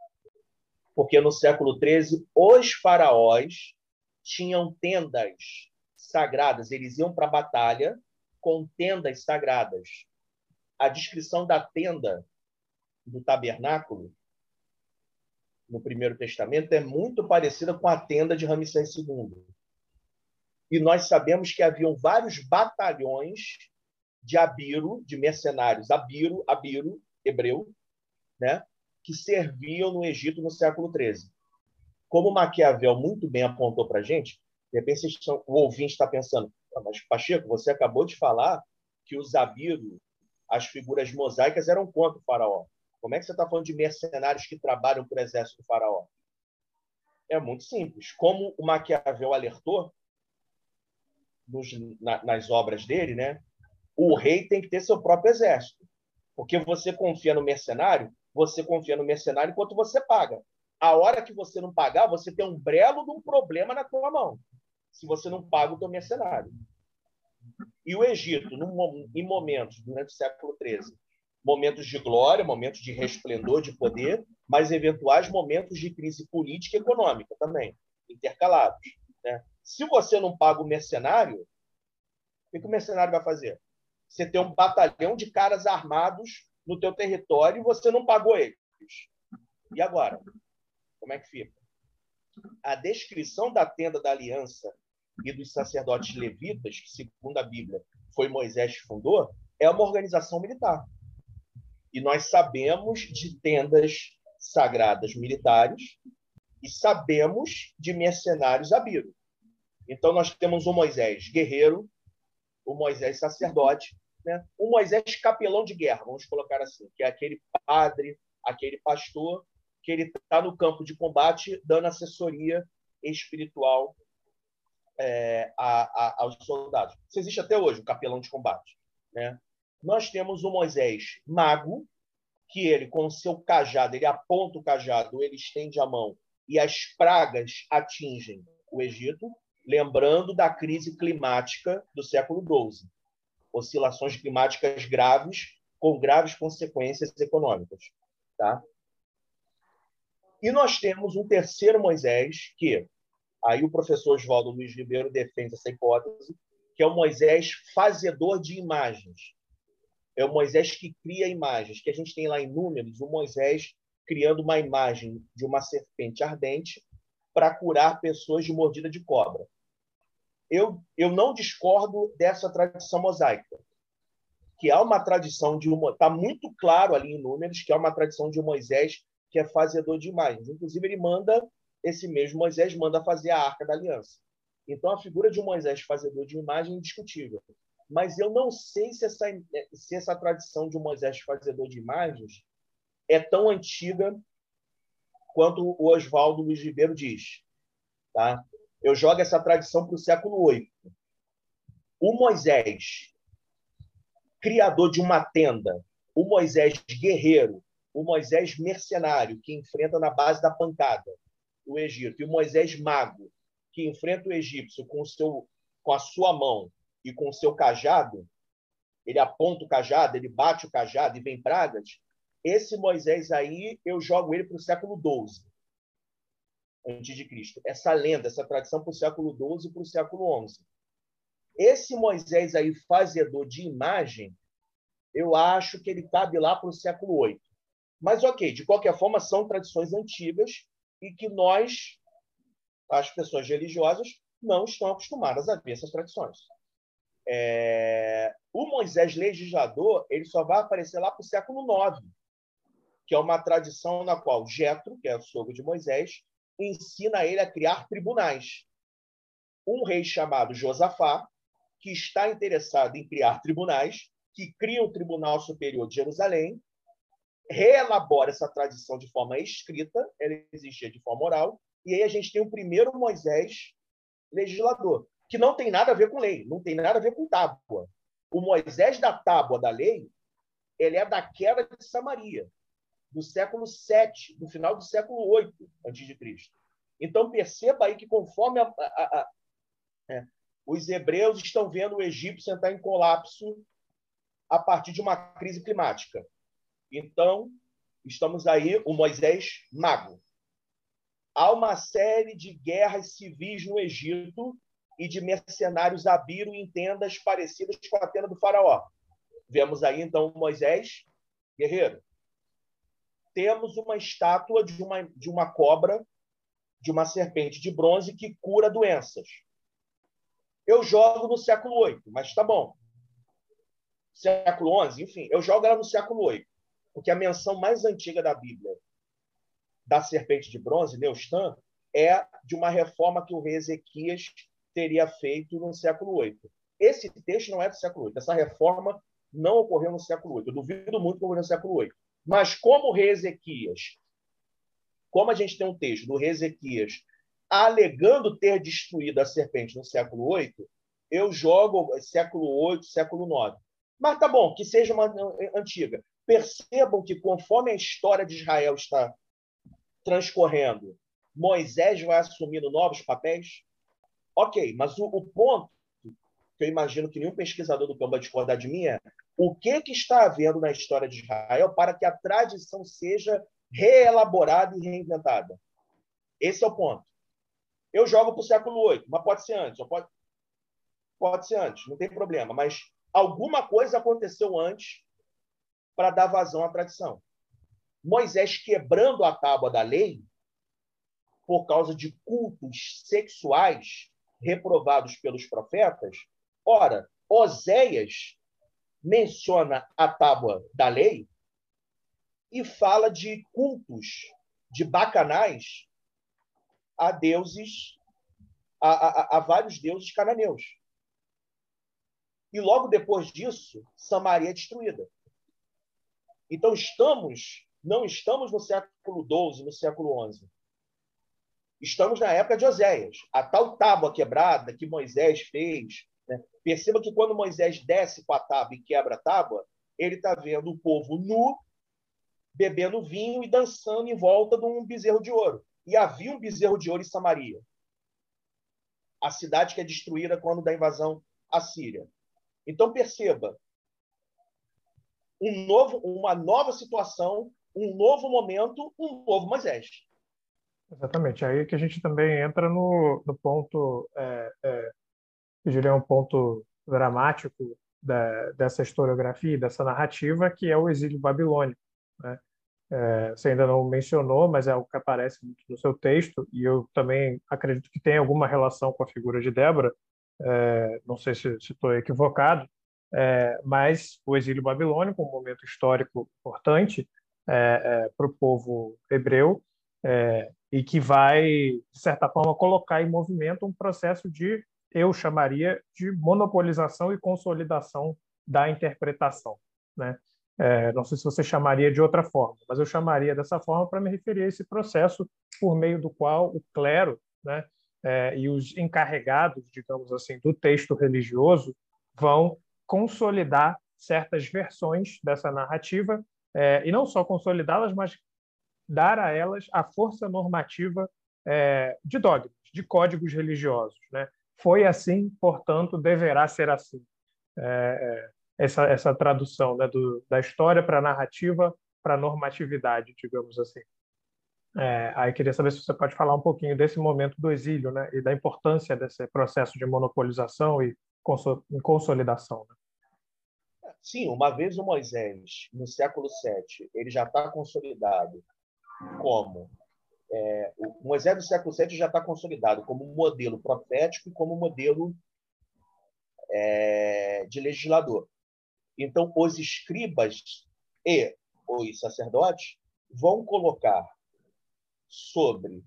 porque no século XIII os faraós tinham tendas sagradas, eles iam para a batalha com tendas sagradas. A descrição da tenda do tabernáculo no Primeiro Testamento é muito parecida com a tenda de Ramsés II. E nós sabemos que haviam vários batalhões de Abiro, de mercenários, Abiro, Abiro, hebreu, né, que serviam no Egito no século XIII. Como Maquiavel muito bem apontou para a gente, de repente o ouvinte está pensando, ah, mas Pacheco, você acabou de falar que os Abiro, as figuras mosaicas, eram contra o faraó. Como é que você está falando de mercenários que trabalham para o exército do faraó? É muito simples. Como o Maquiavel alertou nos, na, nas obras dele, né? o rei tem que ter seu próprio exército. Porque você confia no mercenário, você confia no mercenário enquanto você paga. A hora que você não pagar, você tem um brelo de um problema na tua mão. Se você não paga o teu mercenário. E o Egito, em momentos durante o século XIII, momentos de glória, momentos de resplendor, de poder, mas eventuais momentos de crise política e econômica também, intercalados. Né? Se você não paga o mercenário, o que o mercenário vai fazer? Você tem um batalhão de caras armados no teu território e você não pagou eles. E agora? Como é que fica? A descrição da tenda da aliança e dos sacerdotes levitas, que segundo a Bíblia foi Moisés que fundou, é uma organização militar. E nós sabemos de tendas sagradas militares e sabemos de mercenários abiros. Então nós temos o Moisés guerreiro, o Moisés sacerdote, né? o Moisés capelão de guerra, vamos colocar assim, que é aquele padre, aquele pastor que ele está no campo de combate dando assessoria espiritual é, a, a, aos soldados. Isso existe até hoje, o capelão de combate. Né? Nós temos o Moisés mago, que ele, com o seu cajado, ele aponta o cajado, ele estende a mão e as pragas atingem o Egito, lembrando da crise climática do século XII. Oscilações climáticas graves, com graves consequências econômicas. Tá? E nós temos um terceiro Moisés, que aí o professor Oswaldo Luiz Ribeiro defende essa hipótese, que é o Moisés fazedor de imagens é o Moisés que cria imagens, que a gente tem lá em Números, o Moisés criando uma imagem de uma serpente ardente para curar pessoas de mordida de cobra. Eu, eu não discordo dessa tradição mosaica, que há uma tradição de uma. Está muito claro ali em Números que há uma tradição de Moisés que é fazedor de imagens. Inclusive, ele manda, esse mesmo Moisés manda fazer a arca da aliança. Então, a figura de Moisés fazedor de imagem é indiscutível mas eu não sei se essa, se essa tradição de Moisés fazedor de imagens é tão antiga quanto o Oswaldo Luiz Ribeiro diz. Tá? Eu jogo essa tradição para o século VIII. O Moisés, criador de uma tenda, o Moisés guerreiro, o Moisés mercenário, que enfrenta na base da pancada o Egito, e o Moisés mago, que enfrenta o egípcio com, o seu, com a sua mão e com o seu cajado, ele aponta o cajado, ele bate o cajado e vem pragas, esse Moisés aí, eu jogo ele para o século XII antes de Cristo. Essa lenda, essa tradição para o século XII e para o século XI. Esse Moisés aí, fazedor de imagem, eu acho que ele cabe lá para o século VIII. Mas, ok, de qualquer forma, são tradições antigas e que nós, as pessoas religiosas, não estão acostumadas a ver essas tradições. É... O Moisés legislador ele só vai aparecer lá para o século IX, que é uma tradição na qual Jetro, que é o sogro de Moisés, ensina ele a criar tribunais. Um rei chamado Josafá, que está interessado em criar tribunais, que cria o Tribunal Superior de Jerusalém, reelabora essa tradição de forma escrita, ela existia de forma oral, e aí a gente tem o primeiro Moisés legislador que não tem nada a ver com lei, não tem nada a ver com tábua. O Moisés da tábua da lei, ele é da queda de Samaria, do século 7, do final do século 8 antes de Cristo. Então perceba aí que conforme a, a, a, é, os hebreus estão vendo o Egito entrar em colapso a partir de uma crise climática. Então, estamos aí, o Moisés mago. Há uma série de guerras civis no Egito e de mercenários abiram em tendas parecidas com a tenda do faraó. Vemos aí, então, Moisés, guerreiro. Temos uma estátua de uma, de uma cobra, de uma serpente de bronze que cura doenças. Eu jogo no século VIII, mas tá bom. Século XI, enfim, eu jogo ela no século VIII, porque a menção mais antiga da Bíblia da serpente de bronze, Neustan, é de uma reforma que o rei Ezequias teria feito no século VIII. Esse texto não é do século VIII. Essa reforma não ocorreu no século VIII. Eu duvido muito que ocorreu no século VIII. Mas como o rei Ezequias, como a gente tem um texto do rei Ezequias alegando ter destruído a serpente no século VIII, eu jogo século VIII, século IX. Mas tá bom, que seja uma antiga. Percebam que conforme a história de Israel está transcorrendo, Moisés vai assumindo novos papéis? Ok, mas o, o ponto que eu imagino que nenhum pesquisador do campo vai discordar de mim é o que, que está havendo na história de Israel para que a tradição seja reelaborada e reinventada. Esse é o ponto. Eu jogo para o século VIII, mas pode ser antes. Pode, pode ser antes, não tem problema. Mas alguma coisa aconteceu antes para dar vazão à tradição. Moisés quebrando a tábua da lei por causa de cultos sexuais reprovados pelos profetas. Ora, Oséias menciona a tábua da lei e fala de cultos, de bacanais a deuses, a, a, a vários deuses cananeus. E logo depois disso, Samaria é destruída. Então estamos, não estamos no século XII, no século XI. Estamos na época de Oséias. A tal tábua quebrada que Moisés fez. Perceba que quando Moisés desce com a tábua e quebra a tábua, ele está vendo o povo nu, bebendo vinho e dançando em volta de um bezerro de ouro. E havia um bezerro de ouro em Samaria, a cidade que é destruída quando da invasão assíria. Então perceba, um novo, uma nova situação, um novo momento, um novo Moisés. Exatamente. Aí que a gente também entra no, no ponto, é, é, eu diria um ponto dramático da, dessa historiografia, dessa narrativa, que é o exílio babilônico. Né? É, você ainda não mencionou, mas é algo que aparece muito no seu texto, e eu também acredito que tem alguma relação com a figura de Débora, é, não sei se estou equivocado, é, mas o exílio babilônico, um momento histórico importante é, é, para o povo hebreu, é, e que vai, de certa forma, colocar em movimento um processo de, eu chamaria, de monopolização e consolidação da interpretação. Né? É, não sei se você chamaria de outra forma, mas eu chamaria dessa forma para me referir a esse processo por meio do qual o clero né, é, e os encarregados, digamos assim, do texto religioso vão consolidar certas versões dessa narrativa é, e não só consolidá-las, mas dar a elas a força normativa é, de dogmas, de códigos religiosos. Né? Foi assim, portanto, deverá ser assim. É, é essa, essa tradução né, do, da história para a narrativa para a normatividade, digamos assim. É, aí queria saber se você pode falar um pouquinho desse momento do exílio né, e da importância desse processo de monopolização e consolidação. Né? Sim, uma vez o Moisés, no século VII, ele já está consolidado como é, o Moisés do século VII já está consolidado como modelo profético e como modelo é, de legislador. Então, os escribas e os sacerdotes vão colocar sobre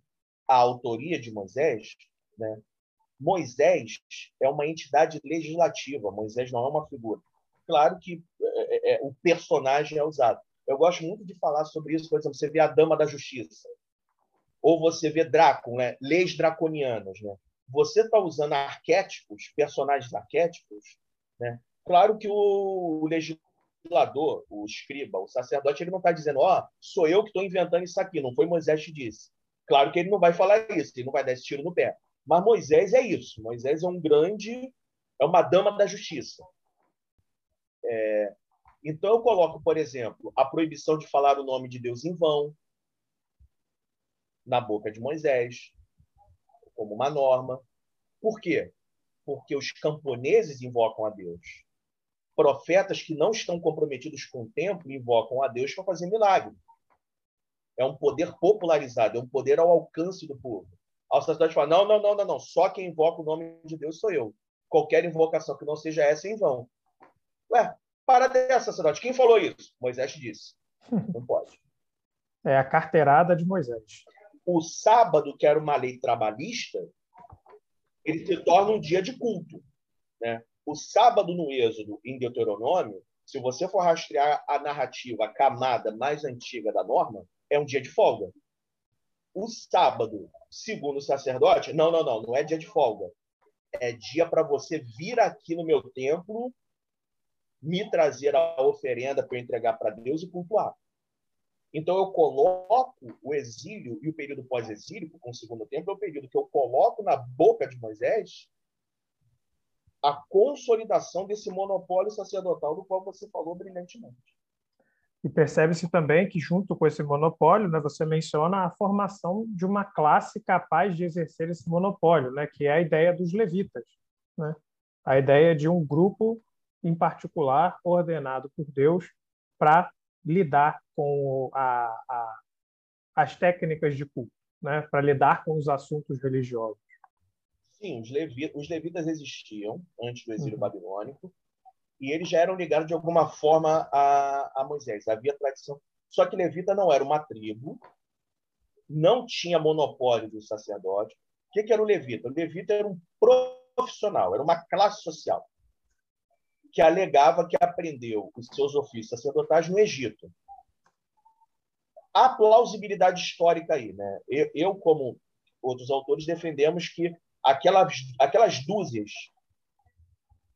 a autoria de Moisés, né? Moisés é uma entidade legislativa, Moisés não é uma figura. Claro que é, é, o personagem é usado, eu gosto muito de falar sobre isso, por exemplo, você vê a Dama da Justiça, ou você vê Drácula, né? leis draconianas. Né? Você está usando arquétipos, personagens arquétipos. Né? Claro que o legislador, o escriba, o sacerdote, ele não está dizendo, ó, oh, sou eu que estou inventando isso aqui, não foi Moisés que disse. Claro que ele não vai falar isso, ele não vai dar esse tiro no pé. Mas Moisés é isso. Moisés é um grande, é uma dama da justiça. É, Então, eu coloco, por exemplo, a proibição de falar o nome de Deus em vão na boca de Moisés, como uma norma. Por quê? Porque os camponeses invocam a Deus. Profetas que não estão comprometidos com o templo invocam a Deus para fazer milagre. É um poder popularizado, é um poder ao alcance do povo. A sacerdote fala: não, não, não, não, não, só quem invoca o nome de Deus sou eu. Qualquer invocação que não seja essa é em vão. Ué, para dessa, sacerdote. Quem falou isso? Moisés disse. Não pode. É a carteirada de Moisés. O sábado, que era uma lei trabalhista, ele se torna um dia de culto. Né? O sábado no Êxodo, em Deuteronômio, se você for rastrear a narrativa, a camada mais antiga da norma, é um dia de folga. O sábado, segundo o sacerdote, não, não, não, não é dia de folga. É dia para você vir aqui no meu templo me trazer a oferenda para entregar para Deus e cultuar. Então eu coloco o exílio e o período pós-exílico, com o segundo tempo, é o período que eu coloco na boca de Moisés a consolidação desse monopólio sacerdotal do qual você falou brilhantemente. E percebe-se também que, junto com esse monopólio, né, você menciona a formação de uma classe capaz de exercer esse monopólio, né, que é a ideia dos levitas. Né? A ideia de um grupo em particular, ordenado por Deus para lidar com a, a, as técnicas de culto, né? para lidar com os assuntos religiosos. Sim, os, levi os levitas existiam antes do exílio uhum. babilônico e eles já eram ligados de alguma forma a, a Moisés. Havia tradição. Só que levita não era uma tribo, não tinha monopólio do sacerdote. O que, que era o levita? O levita era um profissional, era uma classe social que alegava que aprendeu os seus ofícios sacerdotais no Egito. Há plausibilidade histórica aí. Né? Eu, eu, como outros autores, defendemos que aquelas, aquelas dúzias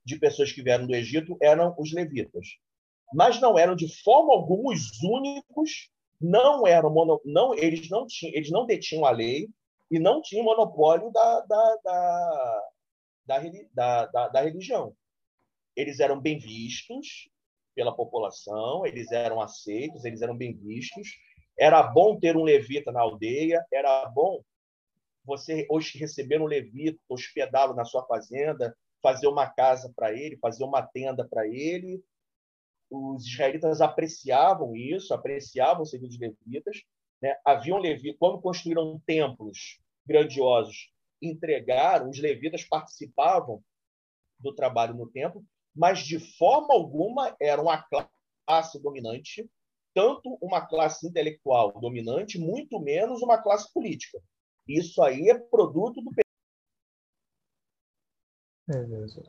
de pessoas que vieram do Egito eram os levitas. Mas não eram de forma alguma os únicos, não eram mono, não eles não tinham, eles não detinham a lei e não tinham monopólio da, da, da, da, da, da religião eles eram bem vistos pela população, eles eram aceitos, eles eram bem vistos. Era bom ter um levita na aldeia, era bom você receber um levita, hospedá-lo na sua fazenda, fazer uma casa para ele, fazer uma tenda para ele. Os israelitas apreciavam isso, apreciavam o serviço de levitas. Né? Haviam levitas, quando construíram templos grandiosos, entregaram, os levitas participavam do trabalho no templo mas de forma alguma era uma classe dominante, tanto uma classe intelectual dominante, muito menos uma classe política. Isso aí é produto do. Beleza.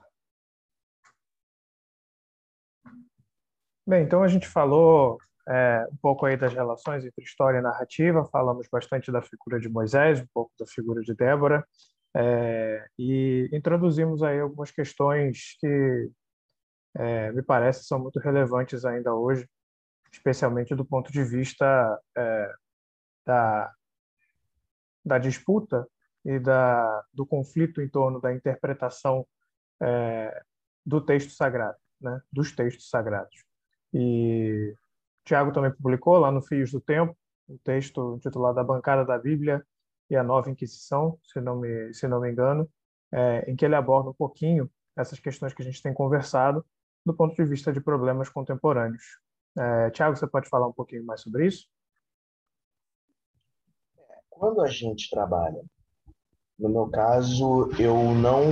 Bem, então a gente falou é, um pouco aí das relações entre história e narrativa, falamos bastante da figura de Moisés, um pouco da figura de Débora, é, e introduzimos aí algumas questões que é, me parece são muito relevantes ainda hoje, especialmente do ponto de vista é, da, da disputa e da, do conflito em torno da interpretação é, do texto sagrado, né, dos textos sagrados. E Tiago também publicou lá no Fios do Tempo um texto intitulado A Bancada da Bíblia e a Nova Inquisição, se não me, se não me engano, é, em que ele aborda um pouquinho essas questões que a gente tem conversado do ponto de vista de problemas contemporâneos. É, Tiago, você pode falar um pouquinho mais sobre isso? Quando a gente trabalha, no meu caso, eu não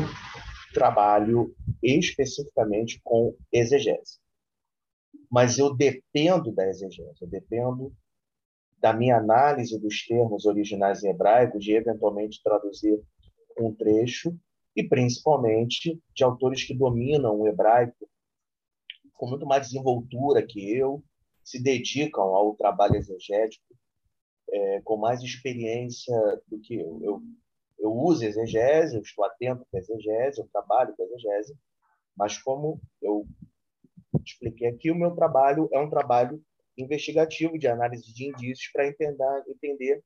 trabalho especificamente com exegese, mas eu dependo da exegese, eu dependo da minha análise dos termos originais em hebraico, de eventualmente traduzir um trecho, e principalmente de autores que dominam o hebraico com muito mais desenvoltura que eu, se dedicam ao trabalho exegético é, com mais experiência do que eu. eu. Eu uso exegese, eu estou atento com exegese, eu trabalho com exegese, mas como eu expliquei aqui, o meu trabalho é um trabalho investigativo de análise de indícios para entender, entender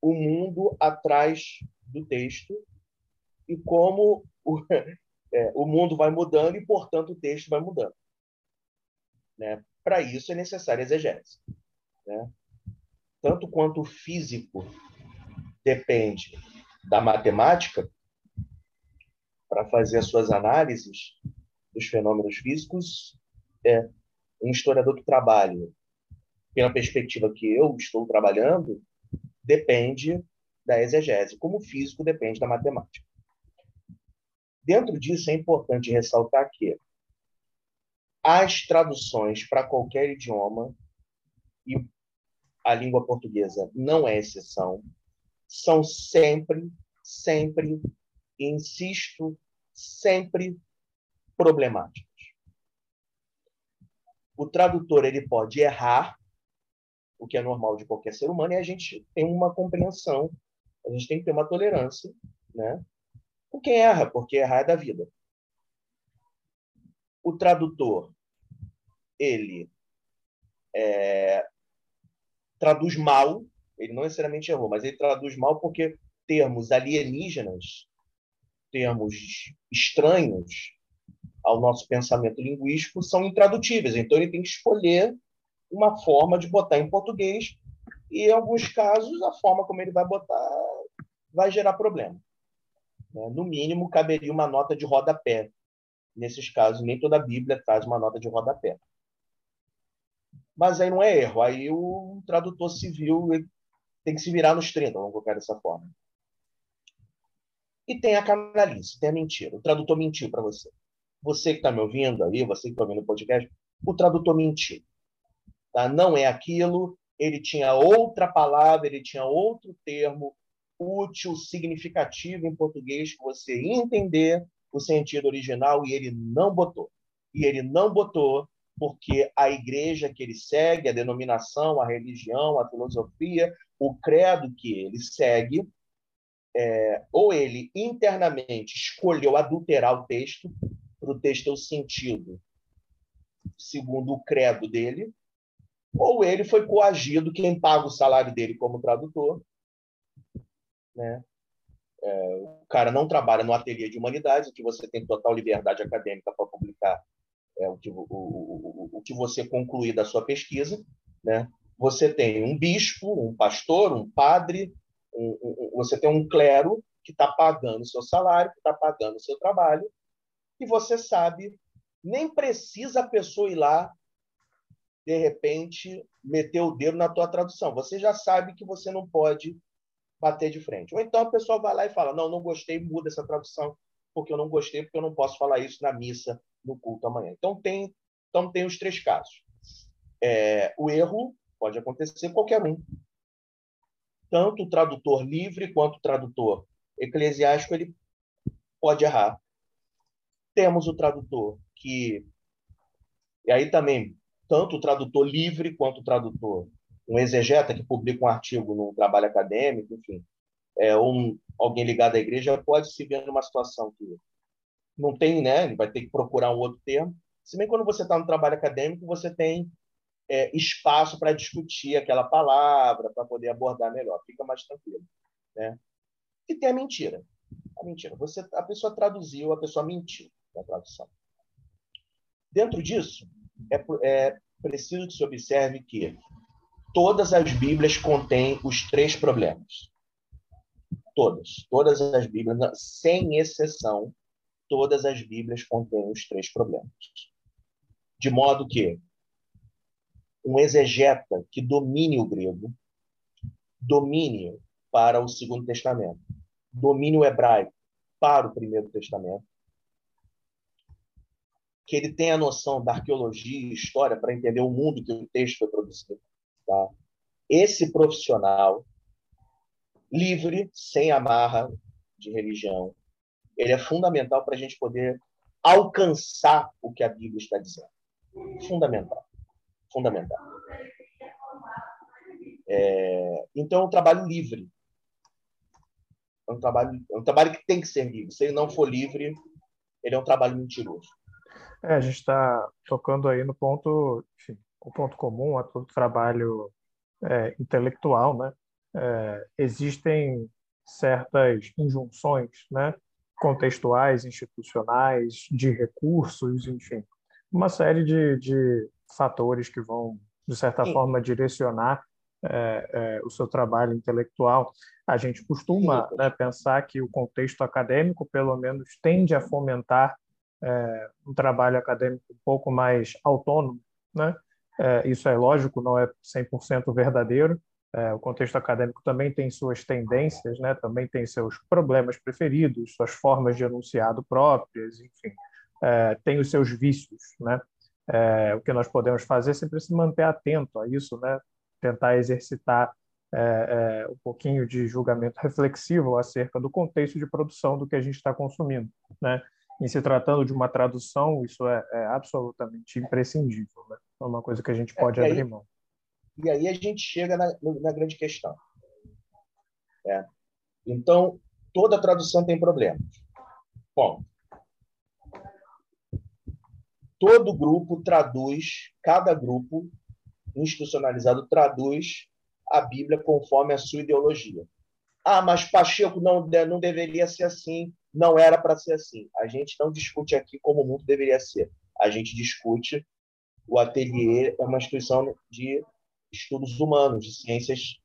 o mundo atrás do texto e como o, é, o mundo vai mudando e, portanto, o texto vai mudando. Né? Para isso é necessária exegese. Né? Tanto quanto o físico depende da matemática para fazer as suas análises dos fenômenos físicos, é um historiador que trabalha pela perspectiva que eu estou trabalhando depende da exegese, como o físico depende da matemática. Dentro disso, é importante ressaltar que as traduções para qualquer idioma, e a língua portuguesa não é exceção, são sempre, sempre, insisto, sempre problemáticas. O tradutor ele pode errar, o que é normal de qualquer ser humano, e a gente tem uma compreensão, a gente tem que ter uma tolerância, né? Com quem erra, porque errar é da vida. O tradutor, ele é, traduz mal, ele não necessariamente errou, mas ele traduz mal porque termos alienígenas, termos estranhos ao nosso pensamento linguístico, são intradutíveis. Então, ele tem que escolher uma forma de botar em português e, em alguns casos, a forma como ele vai botar vai gerar problema. Né? No mínimo, caberia uma nota de rodapé. Nesses casos, nem toda a Bíblia traz uma nota de rodapé. Mas aí não é erro. Aí o tradutor civil tem que se virar nos 30, vamos colocar dessa forma. E tem a canalice, tem a mentira. O tradutor mentiu para você. Você que está me ouvindo aí, você que está ouvindo o podcast, o tradutor mentiu. Tá? Não é aquilo, ele tinha outra palavra, ele tinha outro termo, útil, significativo em português que você entender o sentido original e ele não botou. E ele não botou porque a igreja que ele segue, a denominação, a religião, a filosofia, o credo que ele segue, é, ou ele internamente escolheu adulterar o texto para o texto ter o sentido segundo o credo dele, ou ele foi coagido, quem paga o salário dele como tradutor, né? É, o cara não trabalha no ateliê de humanidades, que você tem total liberdade acadêmica para publicar é, o, que, o, o, o que você concluir da sua pesquisa. Né? Você tem um bispo, um pastor, um padre, um, um, você tem um clero que está pagando o seu salário, que está pagando o seu trabalho, e você sabe, nem precisa a pessoa ir lá, de repente, meter o dedo na tua tradução. Você já sabe que você não pode bater de frente. Ou então a pessoa vai lá e fala: Não, não gostei, muda essa tradução, porque eu não gostei, porque eu não posso falar isso na missa, no culto amanhã. Então tem, então, tem os três casos. É, o erro pode acontecer qualquer um. Tanto o tradutor livre quanto o tradutor eclesiástico ele pode errar. Temos o tradutor que. E aí também, tanto o tradutor livre quanto o tradutor um exegeta que publica um artigo no trabalho acadêmico, enfim, é, um, alguém ligado à igreja pode se ver numa situação que não tem, né? Ele vai ter que procurar um outro termo. Se bem quando você está no trabalho acadêmico, você tem é, espaço para discutir aquela palavra, para poder abordar melhor, fica mais tranquilo, né? E tem a mentira. A mentira. Você, a pessoa traduziu, a pessoa mentiu na tradução. Dentro disso, é, é preciso que se observe que todas as Bíblias contêm os três problemas. Todas. Todas as Bíblias, sem exceção, todas as Bíblias contêm os três problemas. De modo que um exegeta que domine o grego, domine para o Segundo Testamento, domine o hebraico para o Primeiro Testamento, que ele tenha a noção da arqueologia e história para entender o mundo que o texto foi produzido, Tá? Esse profissional, livre, sem amarra de religião, ele é fundamental para a gente poder alcançar o que a Bíblia está dizendo. Fundamental. Fundamental. É, então, é um trabalho livre. É um trabalho, é um trabalho que tem que ser livre. Se ele não for livre, ele é um trabalho mentiroso. É, a gente está tocando aí no ponto, enfim, o ponto comum a todo trabalho é, intelectual, né? É, existem certas injunções, né? contextuais, institucionais, de recursos, enfim, uma série de, de fatores que vão, de certa Sim. forma, direcionar é, é, o seu trabalho intelectual. A gente costuma né, pensar que o contexto acadêmico, pelo menos, tende a fomentar é, um trabalho acadêmico um pouco mais autônomo. Né? É, isso é lógico, não é 100% verdadeiro. É, o contexto acadêmico também tem suas tendências, né? também tem seus problemas preferidos, suas formas de enunciado próprias, enfim, é, tem os seus vícios. Né? o que nós podemos fazer é sempre se manter atento a isso, né? tentar exercitar é, é, um pouquinho de julgamento reflexivo acerca do contexto de produção do que a gente está consumindo. Né? Em se tratando de uma tradução, isso é, é absolutamente imprescindível. Né? É uma coisa que a gente pode abrir mão. E aí a gente chega na, na grande questão. É. Então, toda tradução tem problemas. Bom, todo grupo traduz, cada grupo institucionalizado traduz a Bíblia conforme a sua ideologia. Ah, mas Pacheco não, não deveria ser assim, não era para ser assim. A gente não discute aqui como o mundo deveria ser. A gente discute o ateliê é uma instituição de estudos humanos, de ciências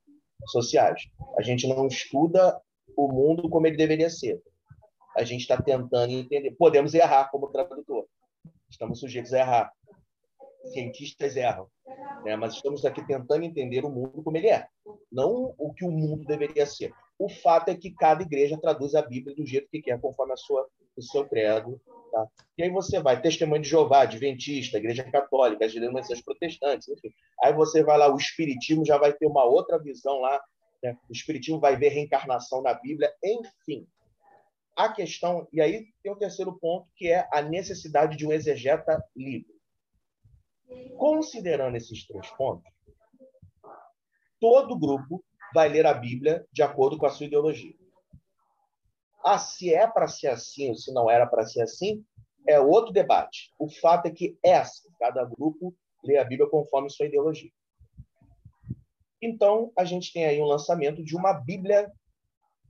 sociais. A gente não estuda o mundo como ele deveria ser. A gente está tentando entender. Podemos errar como tradutor. Estamos sujeitos a errar. Cientistas erram né? mas estamos aqui tentando entender o mundo como ele é, não o que o mundo deveria ser. O fato é que cada igreja traduz a Bíblia do jeito que quer, conforme a sua, o seu credo. Tá? E aí você vai, Testemunho de Jeová, Adventista, Igreja Católica, as denominações protestantes, enfim. Aí você vai lá, o Espiritismo já vai ter uma outra visão lá, né? o Espiritismo vai ver reencarnação na Bíblia, enfim. A questão, e aí tem o terceiro ponto, que é a necessidade de um exegeta livre. Considerando esses três pontos, todo grupo vai ler a Bíblia de acordo com a sua ideologia. Ah, se é para ser assim ou se não era para ser assim, é outro debate. O fato é que essa, cada grupo lê a Bíblia conforme sua ideologia. Então, a gente tem aí um lançamento de uma Bíblia.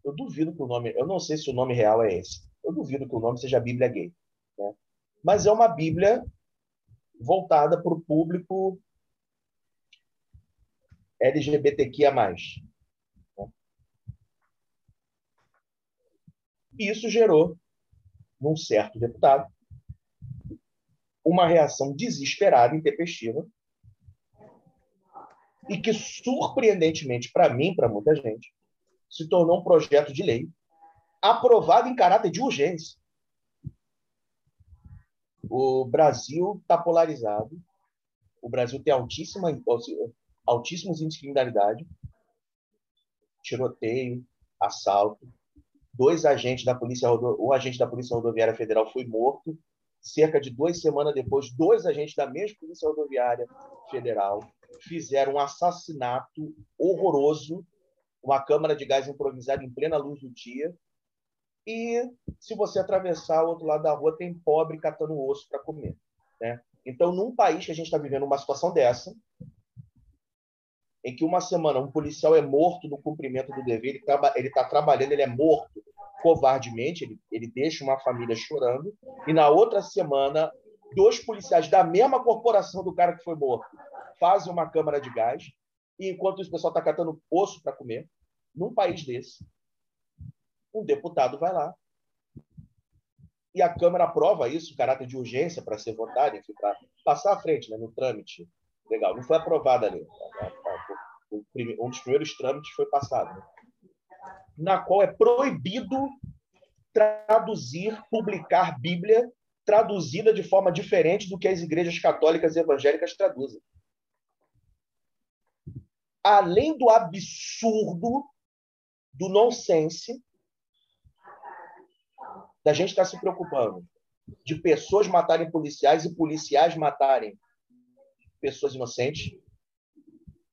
Eu duvido que o nome, eu não sei se o nome real é esse. Eu duvido que o nome seja Bíblia Gay. Né? Mas é uma Bíblia voltada para o público LGBTQIA+. E isso gerou, num certo deputado, uma reação desesperada, intempestiva, e que, surpreendentemente para mim, para muita gente, se tornou um projeto de lei aprovado em caráter de urgência. O Brasil está polarizado. O Brasil tem altíssima, altíssimos índices de criminalidade, tiroteio, assalto. Dois agentes da polícia, o agente da polícia rodoviária federal foi morto. Cerca de duas semanas depois, dois agentes da mesma polícia rodoviária federal fizeram um assassinato horroroso, uma câmara de gás improvisada em plena luz do dia, e se você atravessar o outro lado da rua, tem pobre catando osso para comer. Né? Então, num país que a gente está vivendo uma situação dessa, em que uma semana um policial é morto no cumprimento do dever, ele está trabalhando, ele é morto covardemente, ele, ele deixa uma família chorando, e na outra semana, dois policiais da mesma corporação do cara que foi morto fazem uma câmara de gás, e enquanto o pessoal está catando osso para comer, num país desse, um deputado vai lá e a Câmara aprova isso, caráter de urgência para ser votado, enfim, para passar à frente né, no trâmite. Legal, não foi aprovada ali. Um dos primeiros trâmites foi passado. Na qual é proibido traduzir, publicar Bíblia traduzida de forma diferente do que as igrejas católicas e evangélicas traduzem. Além do absurdo, do nonsense, da gente estar tá se preocupando de pessoas matarem policiais e policiais matarem pessoas inocentes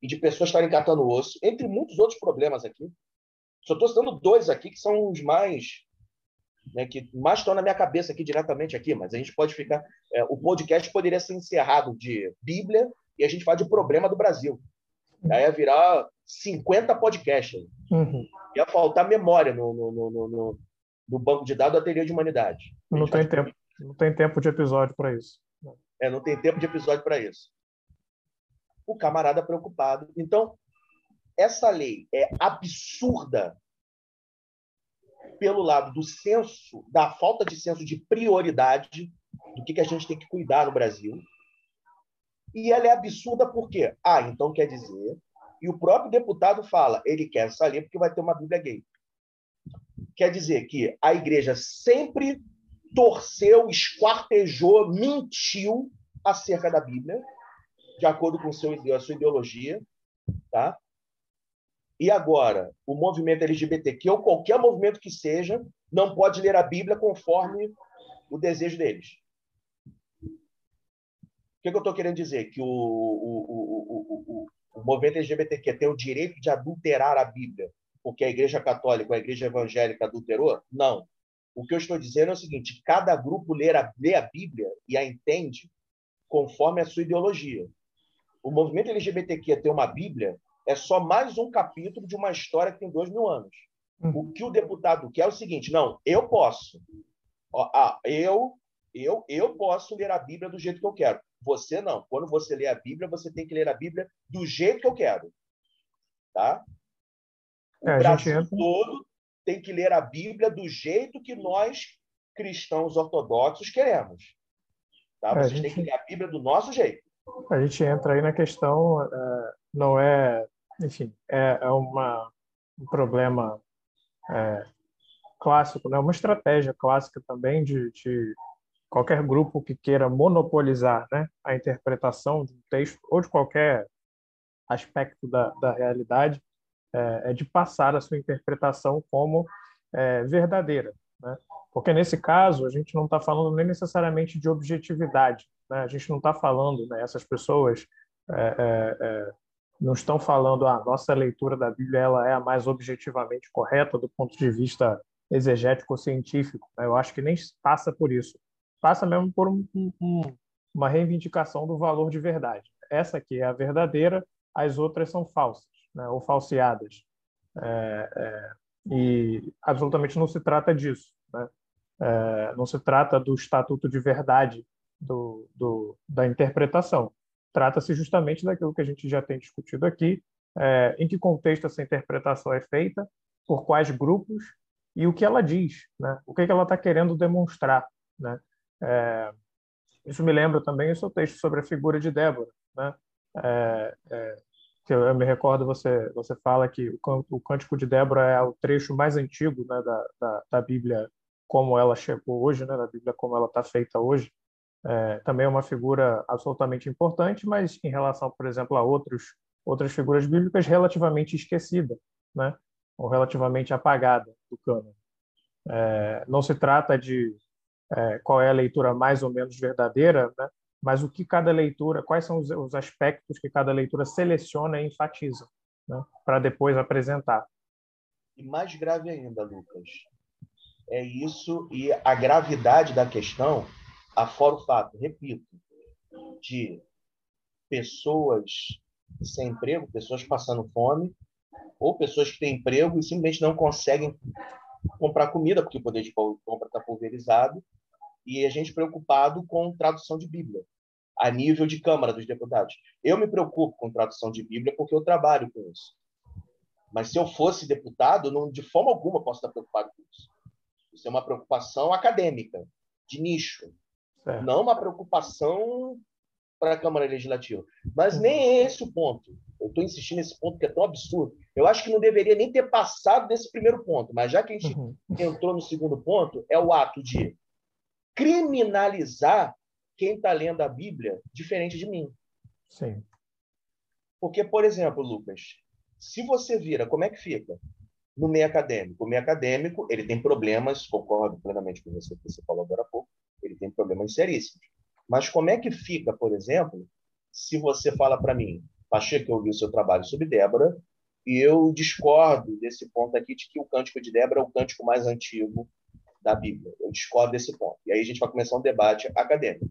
e de pessoas estarem catando osso, entre muitos outros problemas aqui. Só estou citando dois aqui que são os mais né, que mais estão na minha cabeça aqui diretamente aqui, mas a gente pode ficar. É, o podcast poderia ser encerrado de Bíblia e a gente fala de problema do Brasil. Aí ia virar 50 podcasts. Uhum. Ia faltar memória no, no, no, no, do banco de dados da teoria de humanidade. Não tem tempo. Não tem tempo de episódio para isso. É, não tem tempo de episódio para isso. O camarada preocupado. Então, essa lei é absurda pelo lado do senso, da falta de senso de prioridade do que, que a gente tem que cuidar no Brasil. E ela é absurda por quê? Ah, então quer dizer. E o próprio deputado fala, ele quer essa lei porque vai ter uma Bíblia gay. Quer dizer que a igreja sempre torceu, esquartejou, mentiu acerca da Bíblia, de acordo com seu, a sua ideologia, tá? E agora, o movimento LGBTQ, ou qualquer movimento que seja, não pode ler a Bíblia conforme o desejo deles. O que, que eu estou querendo dizer? Que o, o, o, o, movimento LGBTQ tem o direito de adulterar a Bíblia, porque a Igreja Católica, a Igreja Evangélica adulterou? Não. O que eu estou dizendo é o seguinte: cada grupo lê a, lê a Bíblia e a entende conforme a sua ideologia. O movimento LGBTQ ter uma Bíblia é só mais um capítulo de uma história que tem dois mil anos. Hum. O que o deputado quer é o seguinte: não, eu posso. Ah, eu, eu, eu posso ler a Bíblia do jeito que eu quero. Você não. Quando você lê a Bíblia, você tem que ler a Bíblia do jeito que eu quero. Tá? O é, Brasil entra... todo tem que ler a Bíblia do jeito que nós, cristãos ortodoxos, queremos. Tá? É, Vocês gente... têm que ler a Bíblia do nosso jeito. A gente entra aí na questão, é, não é enfim, é, é uma, um problema é, clássico, né? uma estratégia clássica também de, de, qualquer grupo que queira monopolizar né, a interpretação de um texto ou de qualquer aspecto da, da realidade, é, é de passar a sua interpretação como é, verdadeira. Né? Porque nesse caso, a gente não está falando nem necessariamente de objetividade, né? a gente não está falando, né, essas pessoas é, é, é não estão falando a ah, nossa leitura da Bíblia ela é a mais objetivamente correta do ponto de vista exegético científico. Né? Eu acho que nem passa por isso. Passa mesmo por um, um, uma reivindicação do valor de verdade. Essa aqui é a verdadeira, as outras são falsas né? ou falseadas. É, é, e absolutamente não se trata disso. Né? É, não se trata do estatuto de verdade do, do, da interpretação trata-se justamente daquilo que a gente já tem discutido aqui, é, em que contexto essa interpretação é feita, por quais grupos e o que ela diz, né? o que, que ela está querendo demonstrar. Né? É, isso me lembra também o seu texto sobre a figura de Débora, né? É, é, que eu, me recordo você você fala que o, o Cântico de Débora é o trecho mais antigo né, da, da, da Bíblia como ela chegou hoje, né, da Bíblia como ela está feita hoje, é, também é uma figura absolutamente importante, mas em relação, por exemplo, a outros, outras figuras bíblicas, relativamente esquecida, né? ou relativamente apagada do cânone. É, não se trata de é, qual é a leitura mais ou menos verdadeira, né? mas o que cada leitura, quais são os, os aspectos que cada leitura seleciona e enfatiza, né? para depois apresentar. E mais grave ainda, Lucas, é isso e a gravidade da questão afora o fato, repito, de pessoas sem emprego, pessoas passando fome, ou pessoas que têm emprego e simplesmente não conseguem comprar comida, porque o poder de compra está pulverizado, e a gente preocupado com tradução de Bíblia, a nível de Câmara dos Deputados. Eu me preocupo com tradução de Bíblia porque eu trabalho com isso. Mas se eu fosse deputado, não, de forma alguma posso estar preocupado com isso. Isso é uma preocupação acadêmica, de nicho. É. Não uma preocupação para a Câmara Legislativa. Mas nem é esse o ponto. Eu estou insistindo nesse ponto que é tão absurdo. Eu acho que não deveria nem ter passado desse primeiro ponto, mas já que a gente uhum. entrou no segundo ponto, é o ato de criminalizar quem está lendo a Bíblia diferente de mim. Sim. Porque, por exemplo, Lucas, se você vira, como é que fica? No meio acadêmico. O meio acadêmico, ele tem problemas, concordo plenamente com você que você falou agora há pouco, tem problemas seríssimos. Mas como é que fica, por exemplo, se você fala para mim, Pacheco, eu vi o seu trabalho sobre Débora, e eu discordo desse ponto aqui de que o Cântico de Débora é o cântico mais antigo da Bíblia. Eu discordo desse ponto. E aí a gente vai começar um debate acadêmico.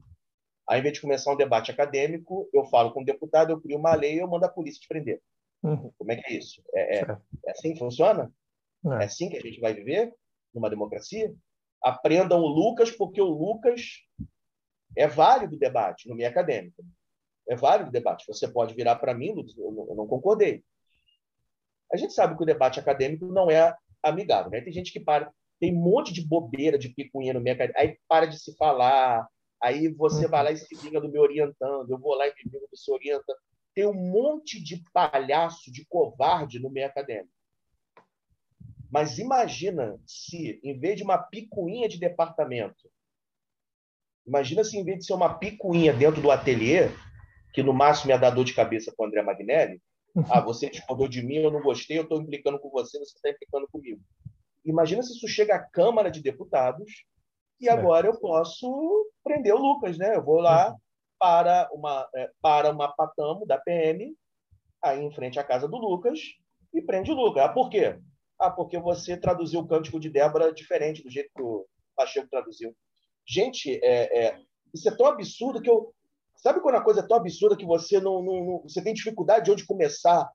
Aí, ao invés de começar um debate acadêmico, eu falo com o um deputado, eu crio uma lei e eu mando a polícia te prender. Uhum. Como é que é isso? É, é, é assim que funciona? É. é assim que a gente vai viver numa democracia? Aprendam o Lucas, porque o Lucas é válido o debate no meio acadêmico. É válido o debate. Você pode virar para mim, eu não concordei. A gente sabe que o debate acadêmico não é amigável. Né? Tem gente que para, tem um monte de bobeira de picuinha no meio acadêmico, aí para de se falar, aí você vai lá e se liga do me orientando, eu vou lá e me ligo do se orienta. Tem um monte de palhaço, de covarde no meio acadêmico. Mas imagina se, em vez de uma picuinha de departamento, imagina se, em vez de ser uma picuinha dentro do ateliê, que no máximo ia dar dor de cabeça com o André Magnelli, ah, você discordou de mim, eu não gostei, eu estou implicando com você, você está implicando comigo. Imagina se isso chega à Câmara de Deputados e agora eu posso prender o Lucas, né? Eu vou lá para uma, é, para uma patamo da PM, aí em frente à casa do Lucas, e prende o Lucas. Ah, por quê? Ah, porque você traduziu o Cântico de Débora diferente do jeito que o Pacheco traduziu. Gente, é, é, isso é tão absurdo que eu, Sabe quando a coisa é tão absurda que você não, não, não você tem dificuldade de onde começar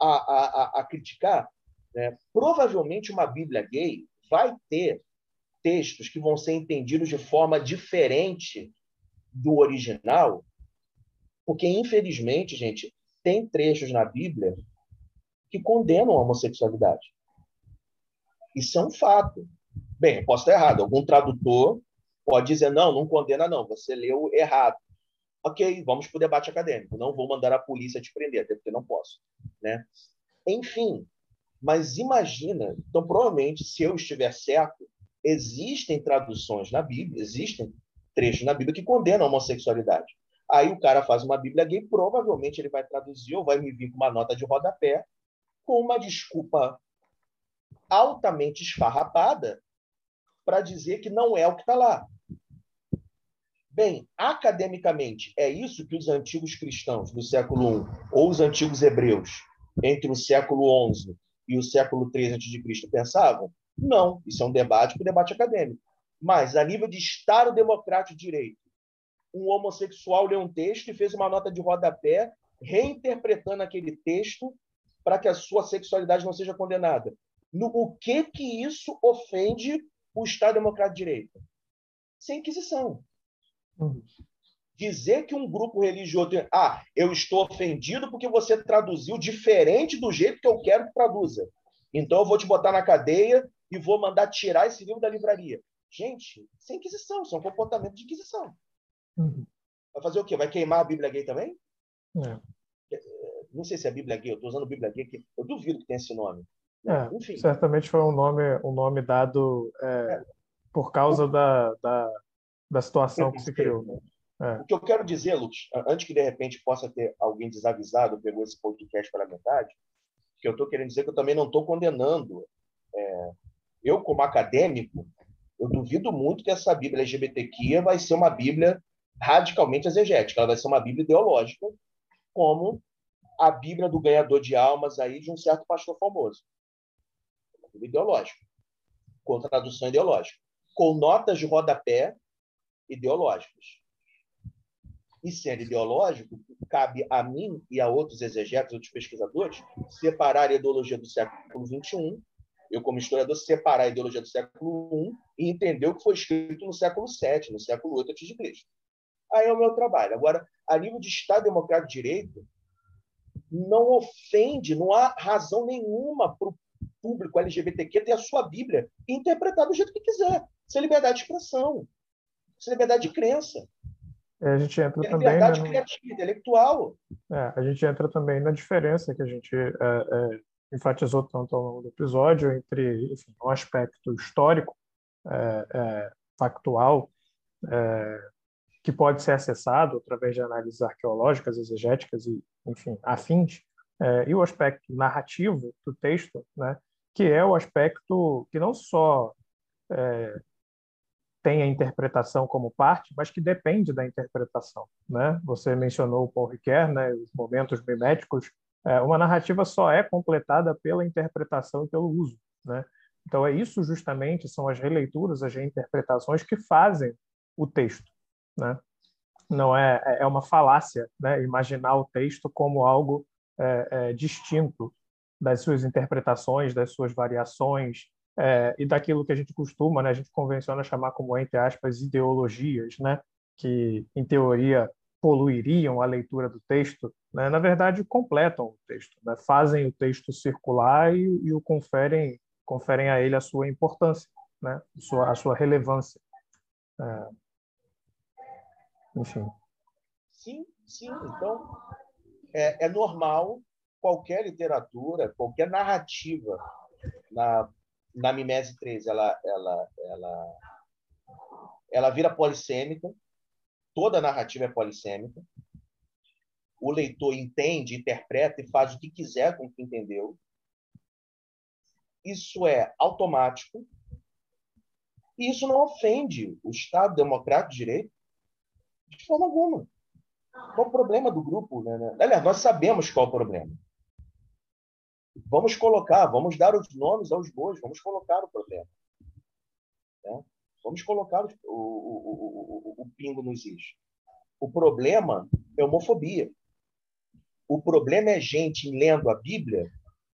a, a, a criticar? Né? Provavelmente uma Bíblia gay vai ter textos que vão ser entendidos de forma diferente do original, porque infelizmente, gente, tem trechos na Bíblia que condenam a homossexualidade. Isso é um fato. Bem, posso estar errado. Algum tradutor pode dizer não, não condena não, você leu errado ok, vamos para o debate acadêmico. Não vou mandar a polícia te prender, até porque não posso. Né? Enfim, mas imagina, então provavelmente, se eu estiver certo, existem traduções na Bíblia, existem trechos na Bíblia que condenam a homossexualidade. Aí o cara faz uma Bíblia gay, provavelmente ele vai traduzir ou vai me vir com uma nota de rodapé com uma desculpa altamente esfarrapada para dizer que não é o que está lá. Bem, academicamente, é isso que os antigos cristãos do século I, ou os antigos hebreus, entre o século XI e o século III a.C., pensavam? Não, isso é um debate para debate acadêmico. Mas, a nível de Estado democrático de direito, um homossexual leu um texto e fez uma nota de rodapé reinterpretando aquele texto para que a sua sexualidade não seja condenada. No, o que que isso ofende o Estado democrático de direito? Sem Inquisição. Dizer que um grupo religioso. Ah, eu estou ofendido porque você traduziu diferente do jeito que eu quero que traduza. Então eu vou te botar na cadeia e vou mandar tirar esse livro da livraria. Gente, é inquisição, isso é um comportamento de inquisição. Uhum. Vai fazer o quê? Vai queimar a Bíblia gay também? É. Não sei se é a Bíblia gay, eu estou usando a Bíblia gay, que eu duvido que tenha esse nome. É, Enfim. Certamente foi um nome, um nome dado é, é. por causa da, da, da situação que se criou. Né? É. O que eu quero dizer, Lux, antes que de repente possa ter alguém desavisado, pegou esse podcast pela metade, que eu estou querendo dizer que eu também não estou condenando. É, eu, como acadêmico, eu duvido muito que essa Bíblia LGBTQIA vai ser uma Bíblia radicalmente exegética, ela vai ser uma Bíblia ideológica, como a Bíblia do ganhador de almas aí de um certo pastor famoso. Ideológica, com tradução ideológica, com notas de rodapé ideológicos. E sendo ideológico, cabe a mim e a outros exegetas, outros pesquisadores, separar a ideologia do século XXI, eu como historiador, separar a ideologia do século I e entender o que foi escrito no século VII, no século VIII a.C. Aí é o meu trabalho. Agora, a nível de Estado Democrático de Direito, não ofende, não há razão nenhuma para o público LGBTQ ter a sua Bíblia e interpretar do jeito que quiser. Isso é liberdade de expressão. Isso é liberdade de crença. É, a gente entra é também. Liberdade né, criativa, intelectual. É, a gente entra também na diferença que a gente é, é, enfatizou tanto ao longo do episódio entre enfim, um aspecto histórico, é, é, factual, que pode ser acessado através de análises arqueológicas, exegéticas e, enfim, afins, e o aspecto narrativo do texto, né, que é o aspecto que não só é, tem a interpretação como parte, mas que depende da interpretação. Né? Você mencionou o Paul Ricoeur, né, os momentos miméticos. É, uma narrativa só é completada pela interpretação e pelo uso. Né? Então, é isso justamente, são as releituras, as reinterpretações que fazem o texto. Né? Não é, é, é uma falácia né? imaginar o texto como algo é, é, distinto das suas interpretações, das suas variações, é, e daquilo que a gente costuma, né, a gente convenciona chamar como, entre aspas, ideologias, né, que, em teoria, poluiriam a leitura do texto, né, na verdade completam o texto, né, fazem o texto circular e, e, o conferem, conferem a ele a sua importância, né, a, sua, a sua relevância. É, enfim. Sim, sim. Então, é, é normal qualquer literatura, qualquer narrativa na, na Mimese 3, ela, ela, ela, ela vira polissêmica, toda narrativa é polissêmica. O leitor entende, interpreta e faz o que quiser com o que entendeu. Isso é automático. E isso não ofende o Estado Democrático de Direito de forma alguma. Qual o problema do grupo? Né? Aliás, nós sabemos qual é o problema. Vamos colocar, vamos dar os nomes aos bois, vamos colocar o problema. Né? Vamos colocar o, o, o, o, pingo nos is. O problema é homofobia. O problema é gente lendo a Bíblia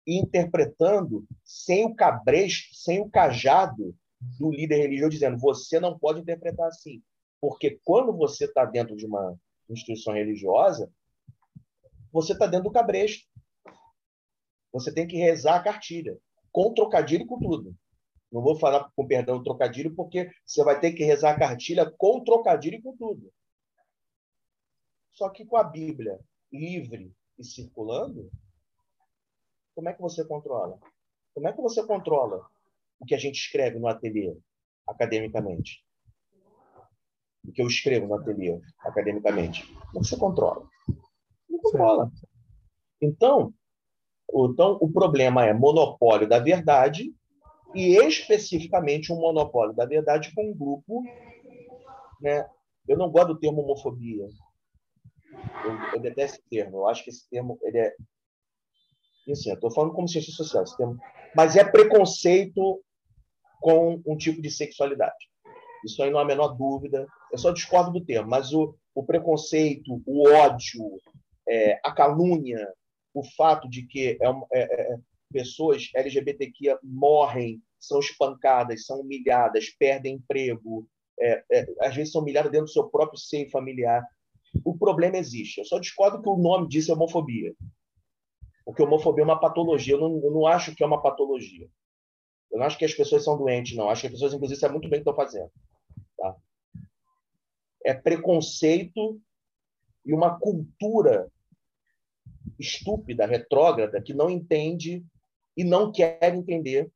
e interpretando sem o cabresto, sem o cajado do líder religioso, dizendo você não pode interpretar assim. Porque quando você está dentro de uma instituição religiosa, você está dentro do cabresto. Você tem que rezar a cartilha, com trocadilho e com tudo. Não vou falar com perdão trocadilho, porque você vai ter que rezar a cartilha com trocadilho e com tudo. Só que com a Bíblia livre e circulando, como é que você controla? Como é que você controla o que a gente escreve no ateliê, academicamente? O que eu escrevo no ateliê, academicamente? Como você controla? Não controla. Então, então, o problema é monopólio da verdade e especificamente um monopólio da verdade com um grupo, né? Eu não gosto do termo homofobia. Eu, eu detesto esse termo. Eu acho que esse termo ele é, assim, estou falando como ciência social, esse termo, mas é preconceito com um tipo de sexualidade. Isso aí não há a menor dúvida. Eu só discordo do termo, mas o, o preconceito, o ódio, é, a calúnia, o fato de que é, é, é, pessoas LGBTQ morrem, são espancadas, são humilhadas, perdem emprego, é, é, às vezes são humilhadas dentro do seu próprio seio familiar. O problema existe. Eu só discordo que o nome disso é homofobia. Porque homofobia é uma patologia. Eu não, eu não acho que é uma patologia. Eu não acho que as pessoas são doentes, não. Acho que as pessoas, inclusive, sabem muito bem o que estão fazendo. Tá? É preconceito e uma cultura estúpida, retrógrada, que não entende e não quer entender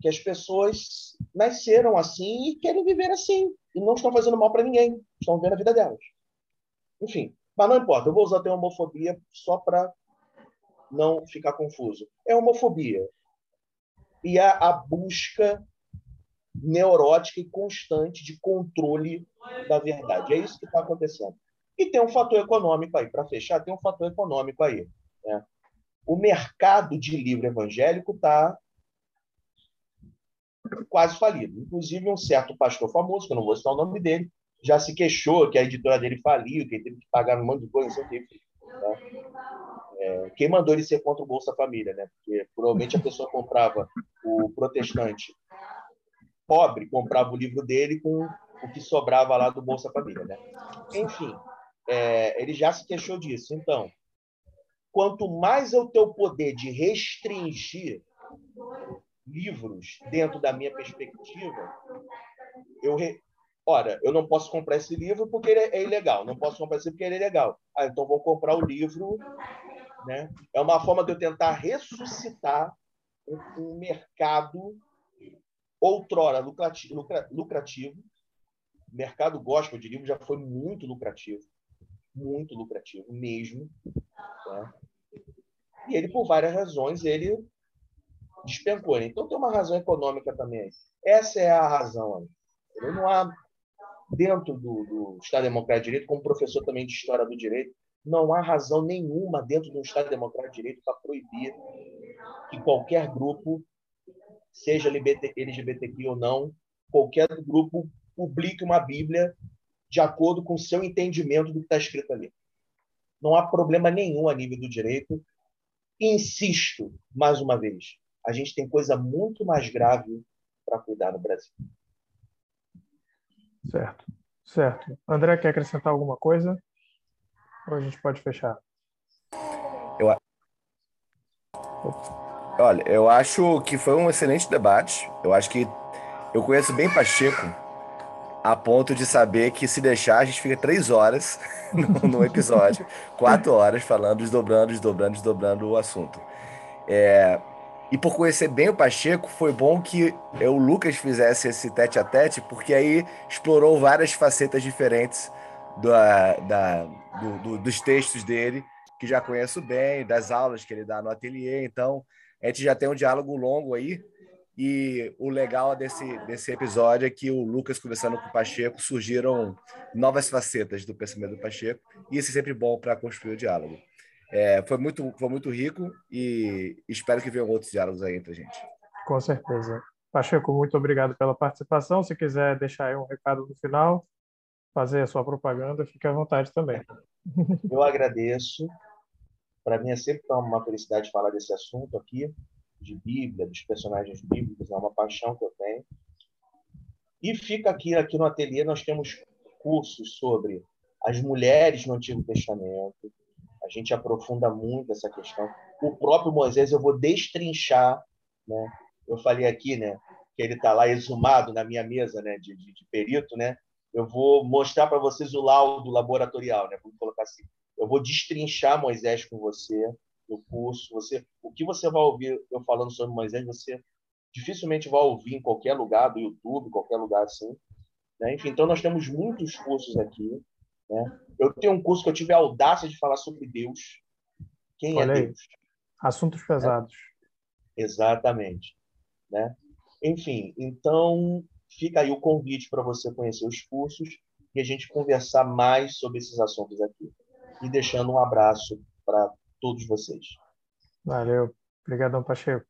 que as pessoas nasceram assim e querem viver assim. E não estão fazendo mal para ninguém. Estão vivendo a vida delas. Enfim, mas não importa. Eu vou usar até homofobia só para não ficar confuso. É homofobia. E a, a busca neurótica e constante de controle da verdade. É isso que está acontecendo. E tem um fator econômico aí, para fechar, tem um fator econômico aí. Né? O mercado de livro evangélico está quase falido. Inclusive, um certo pastor famoso, que eu não vou citar o nome dele, já se queixou que a editora dele faliu, que ele teve que pagar um monte de coisa. Né? É, quem mandou ele ser contra o Bolsa Família? Né? Porque provavelmente a pessoa comprava o protestante pobre, comprava o livro dele com o que sobrava lá do Bolsa Família. Né? Enfim, é, ele já se queixou disso. Então, quanto mais eu o poder de restringir livros dentro da minha perspectiva, eu re... ora, eu não posso comprar esse livro porque ele é ilegal, não posso comprar esse livro porque ele é legal. Ah, então vou comprar o livro, né? É uma forma de eu tentar ressuscitar um, um mercado outrora lucrativo, lucrativo. Mercado gospel de livro já foi muito lucrativo muito lucrativo mesmo. Né? E ele, por várias razões, ele despencou. Né? Então tem uma razão econômica também. Essa é a razão. Ele não há dentro do, do Estado Democrático de Direito, como professor também de História do Direito, não há razão nenhuma dentro do Estado Democrático de Direito para proibir que qualquer grupo, seja LGBTQ ou não, qualquer grupo publique uma Bíblia de acordo com o seu entendimento do que está escrito ali. Não há problema nenhum a nível do direito. Insisto, mais uma vez, a gente tem coisa muito mais grave para cuidar no Brasil. Certo, Certo. André, quer acrescentar alguma coisa? Ou a gente pode fechar? Eu, olha, eu acho que foi um excelente debate. Eu acho que eu conheço bem Pacheco a ponto de saber que se deixar a gente fica três horas no, no episódio, quatro horas falando, desdobrando, desdobrando, desdobrando o assunto. É, e por conhecer bem o Pacheco, foi bom que o Lucas fizesse esse tete a tete, porque aí explorou várias facetas diferentes da, do, do, dos textos dele, que já conheço bem, das aulas que ele dá no ateliê. Então, a gente já tem um diálogo longo aí. E o legal desse, desse episódio é que o Lucas, conversando com o Pacheco, surgiram novas facetas do pensamento do Pacheco. E isso é sempre bom para construir o diálogo. É, foi, muito, foi muito rico e espero que venham outros diálogos aí entre a gente. Com certeza. Pacheco, muito obrigado pela participação. Se quiser deixar aí um recado no final, fazer a sua propaganda, fique à vontade também. Eu agradeço. Para mim é sempre uma felicidade falar desse assunto aqui, de Bíblia, dos personagens bíblicos, é uma paixão que eu tenho. E fica aqui, aqui no ateliê, nós temos cursos sobre as mulheres no Antigo Testamento, a gente aprofunda muito essa questão. O próprio Moisés, eu vou destrinchar, né? Eu falei aqui, né, que ele está lá exumado na minha mesa, né, de, de, de perito, né? Eu vou mostrar para vocês o laudo laboratorial, né? Vamos colocar assim. Eu vou destrinchar Moisés com você no curso. Você, o que você vai ouvir eu falando sobre Moisés, você dificilmente vai ouvir em qualquer lugar do YouTube, qualquer lugar assim. Né? Enfim, então nós temos muitos cursos aqui. Né? Eu tenho um curso que eu tive a audácia de falar sobre Deus. Quem é Olha é Deus? Assuntos pesados. É. Exatamente. Né? Enfim, então fica aí o convite para você conhecer os cursos e a gente conversar mais sobre esses assuntos aqui. E deixando um abraço para todos vocês. Valeu. Obrigadão, Pacheco.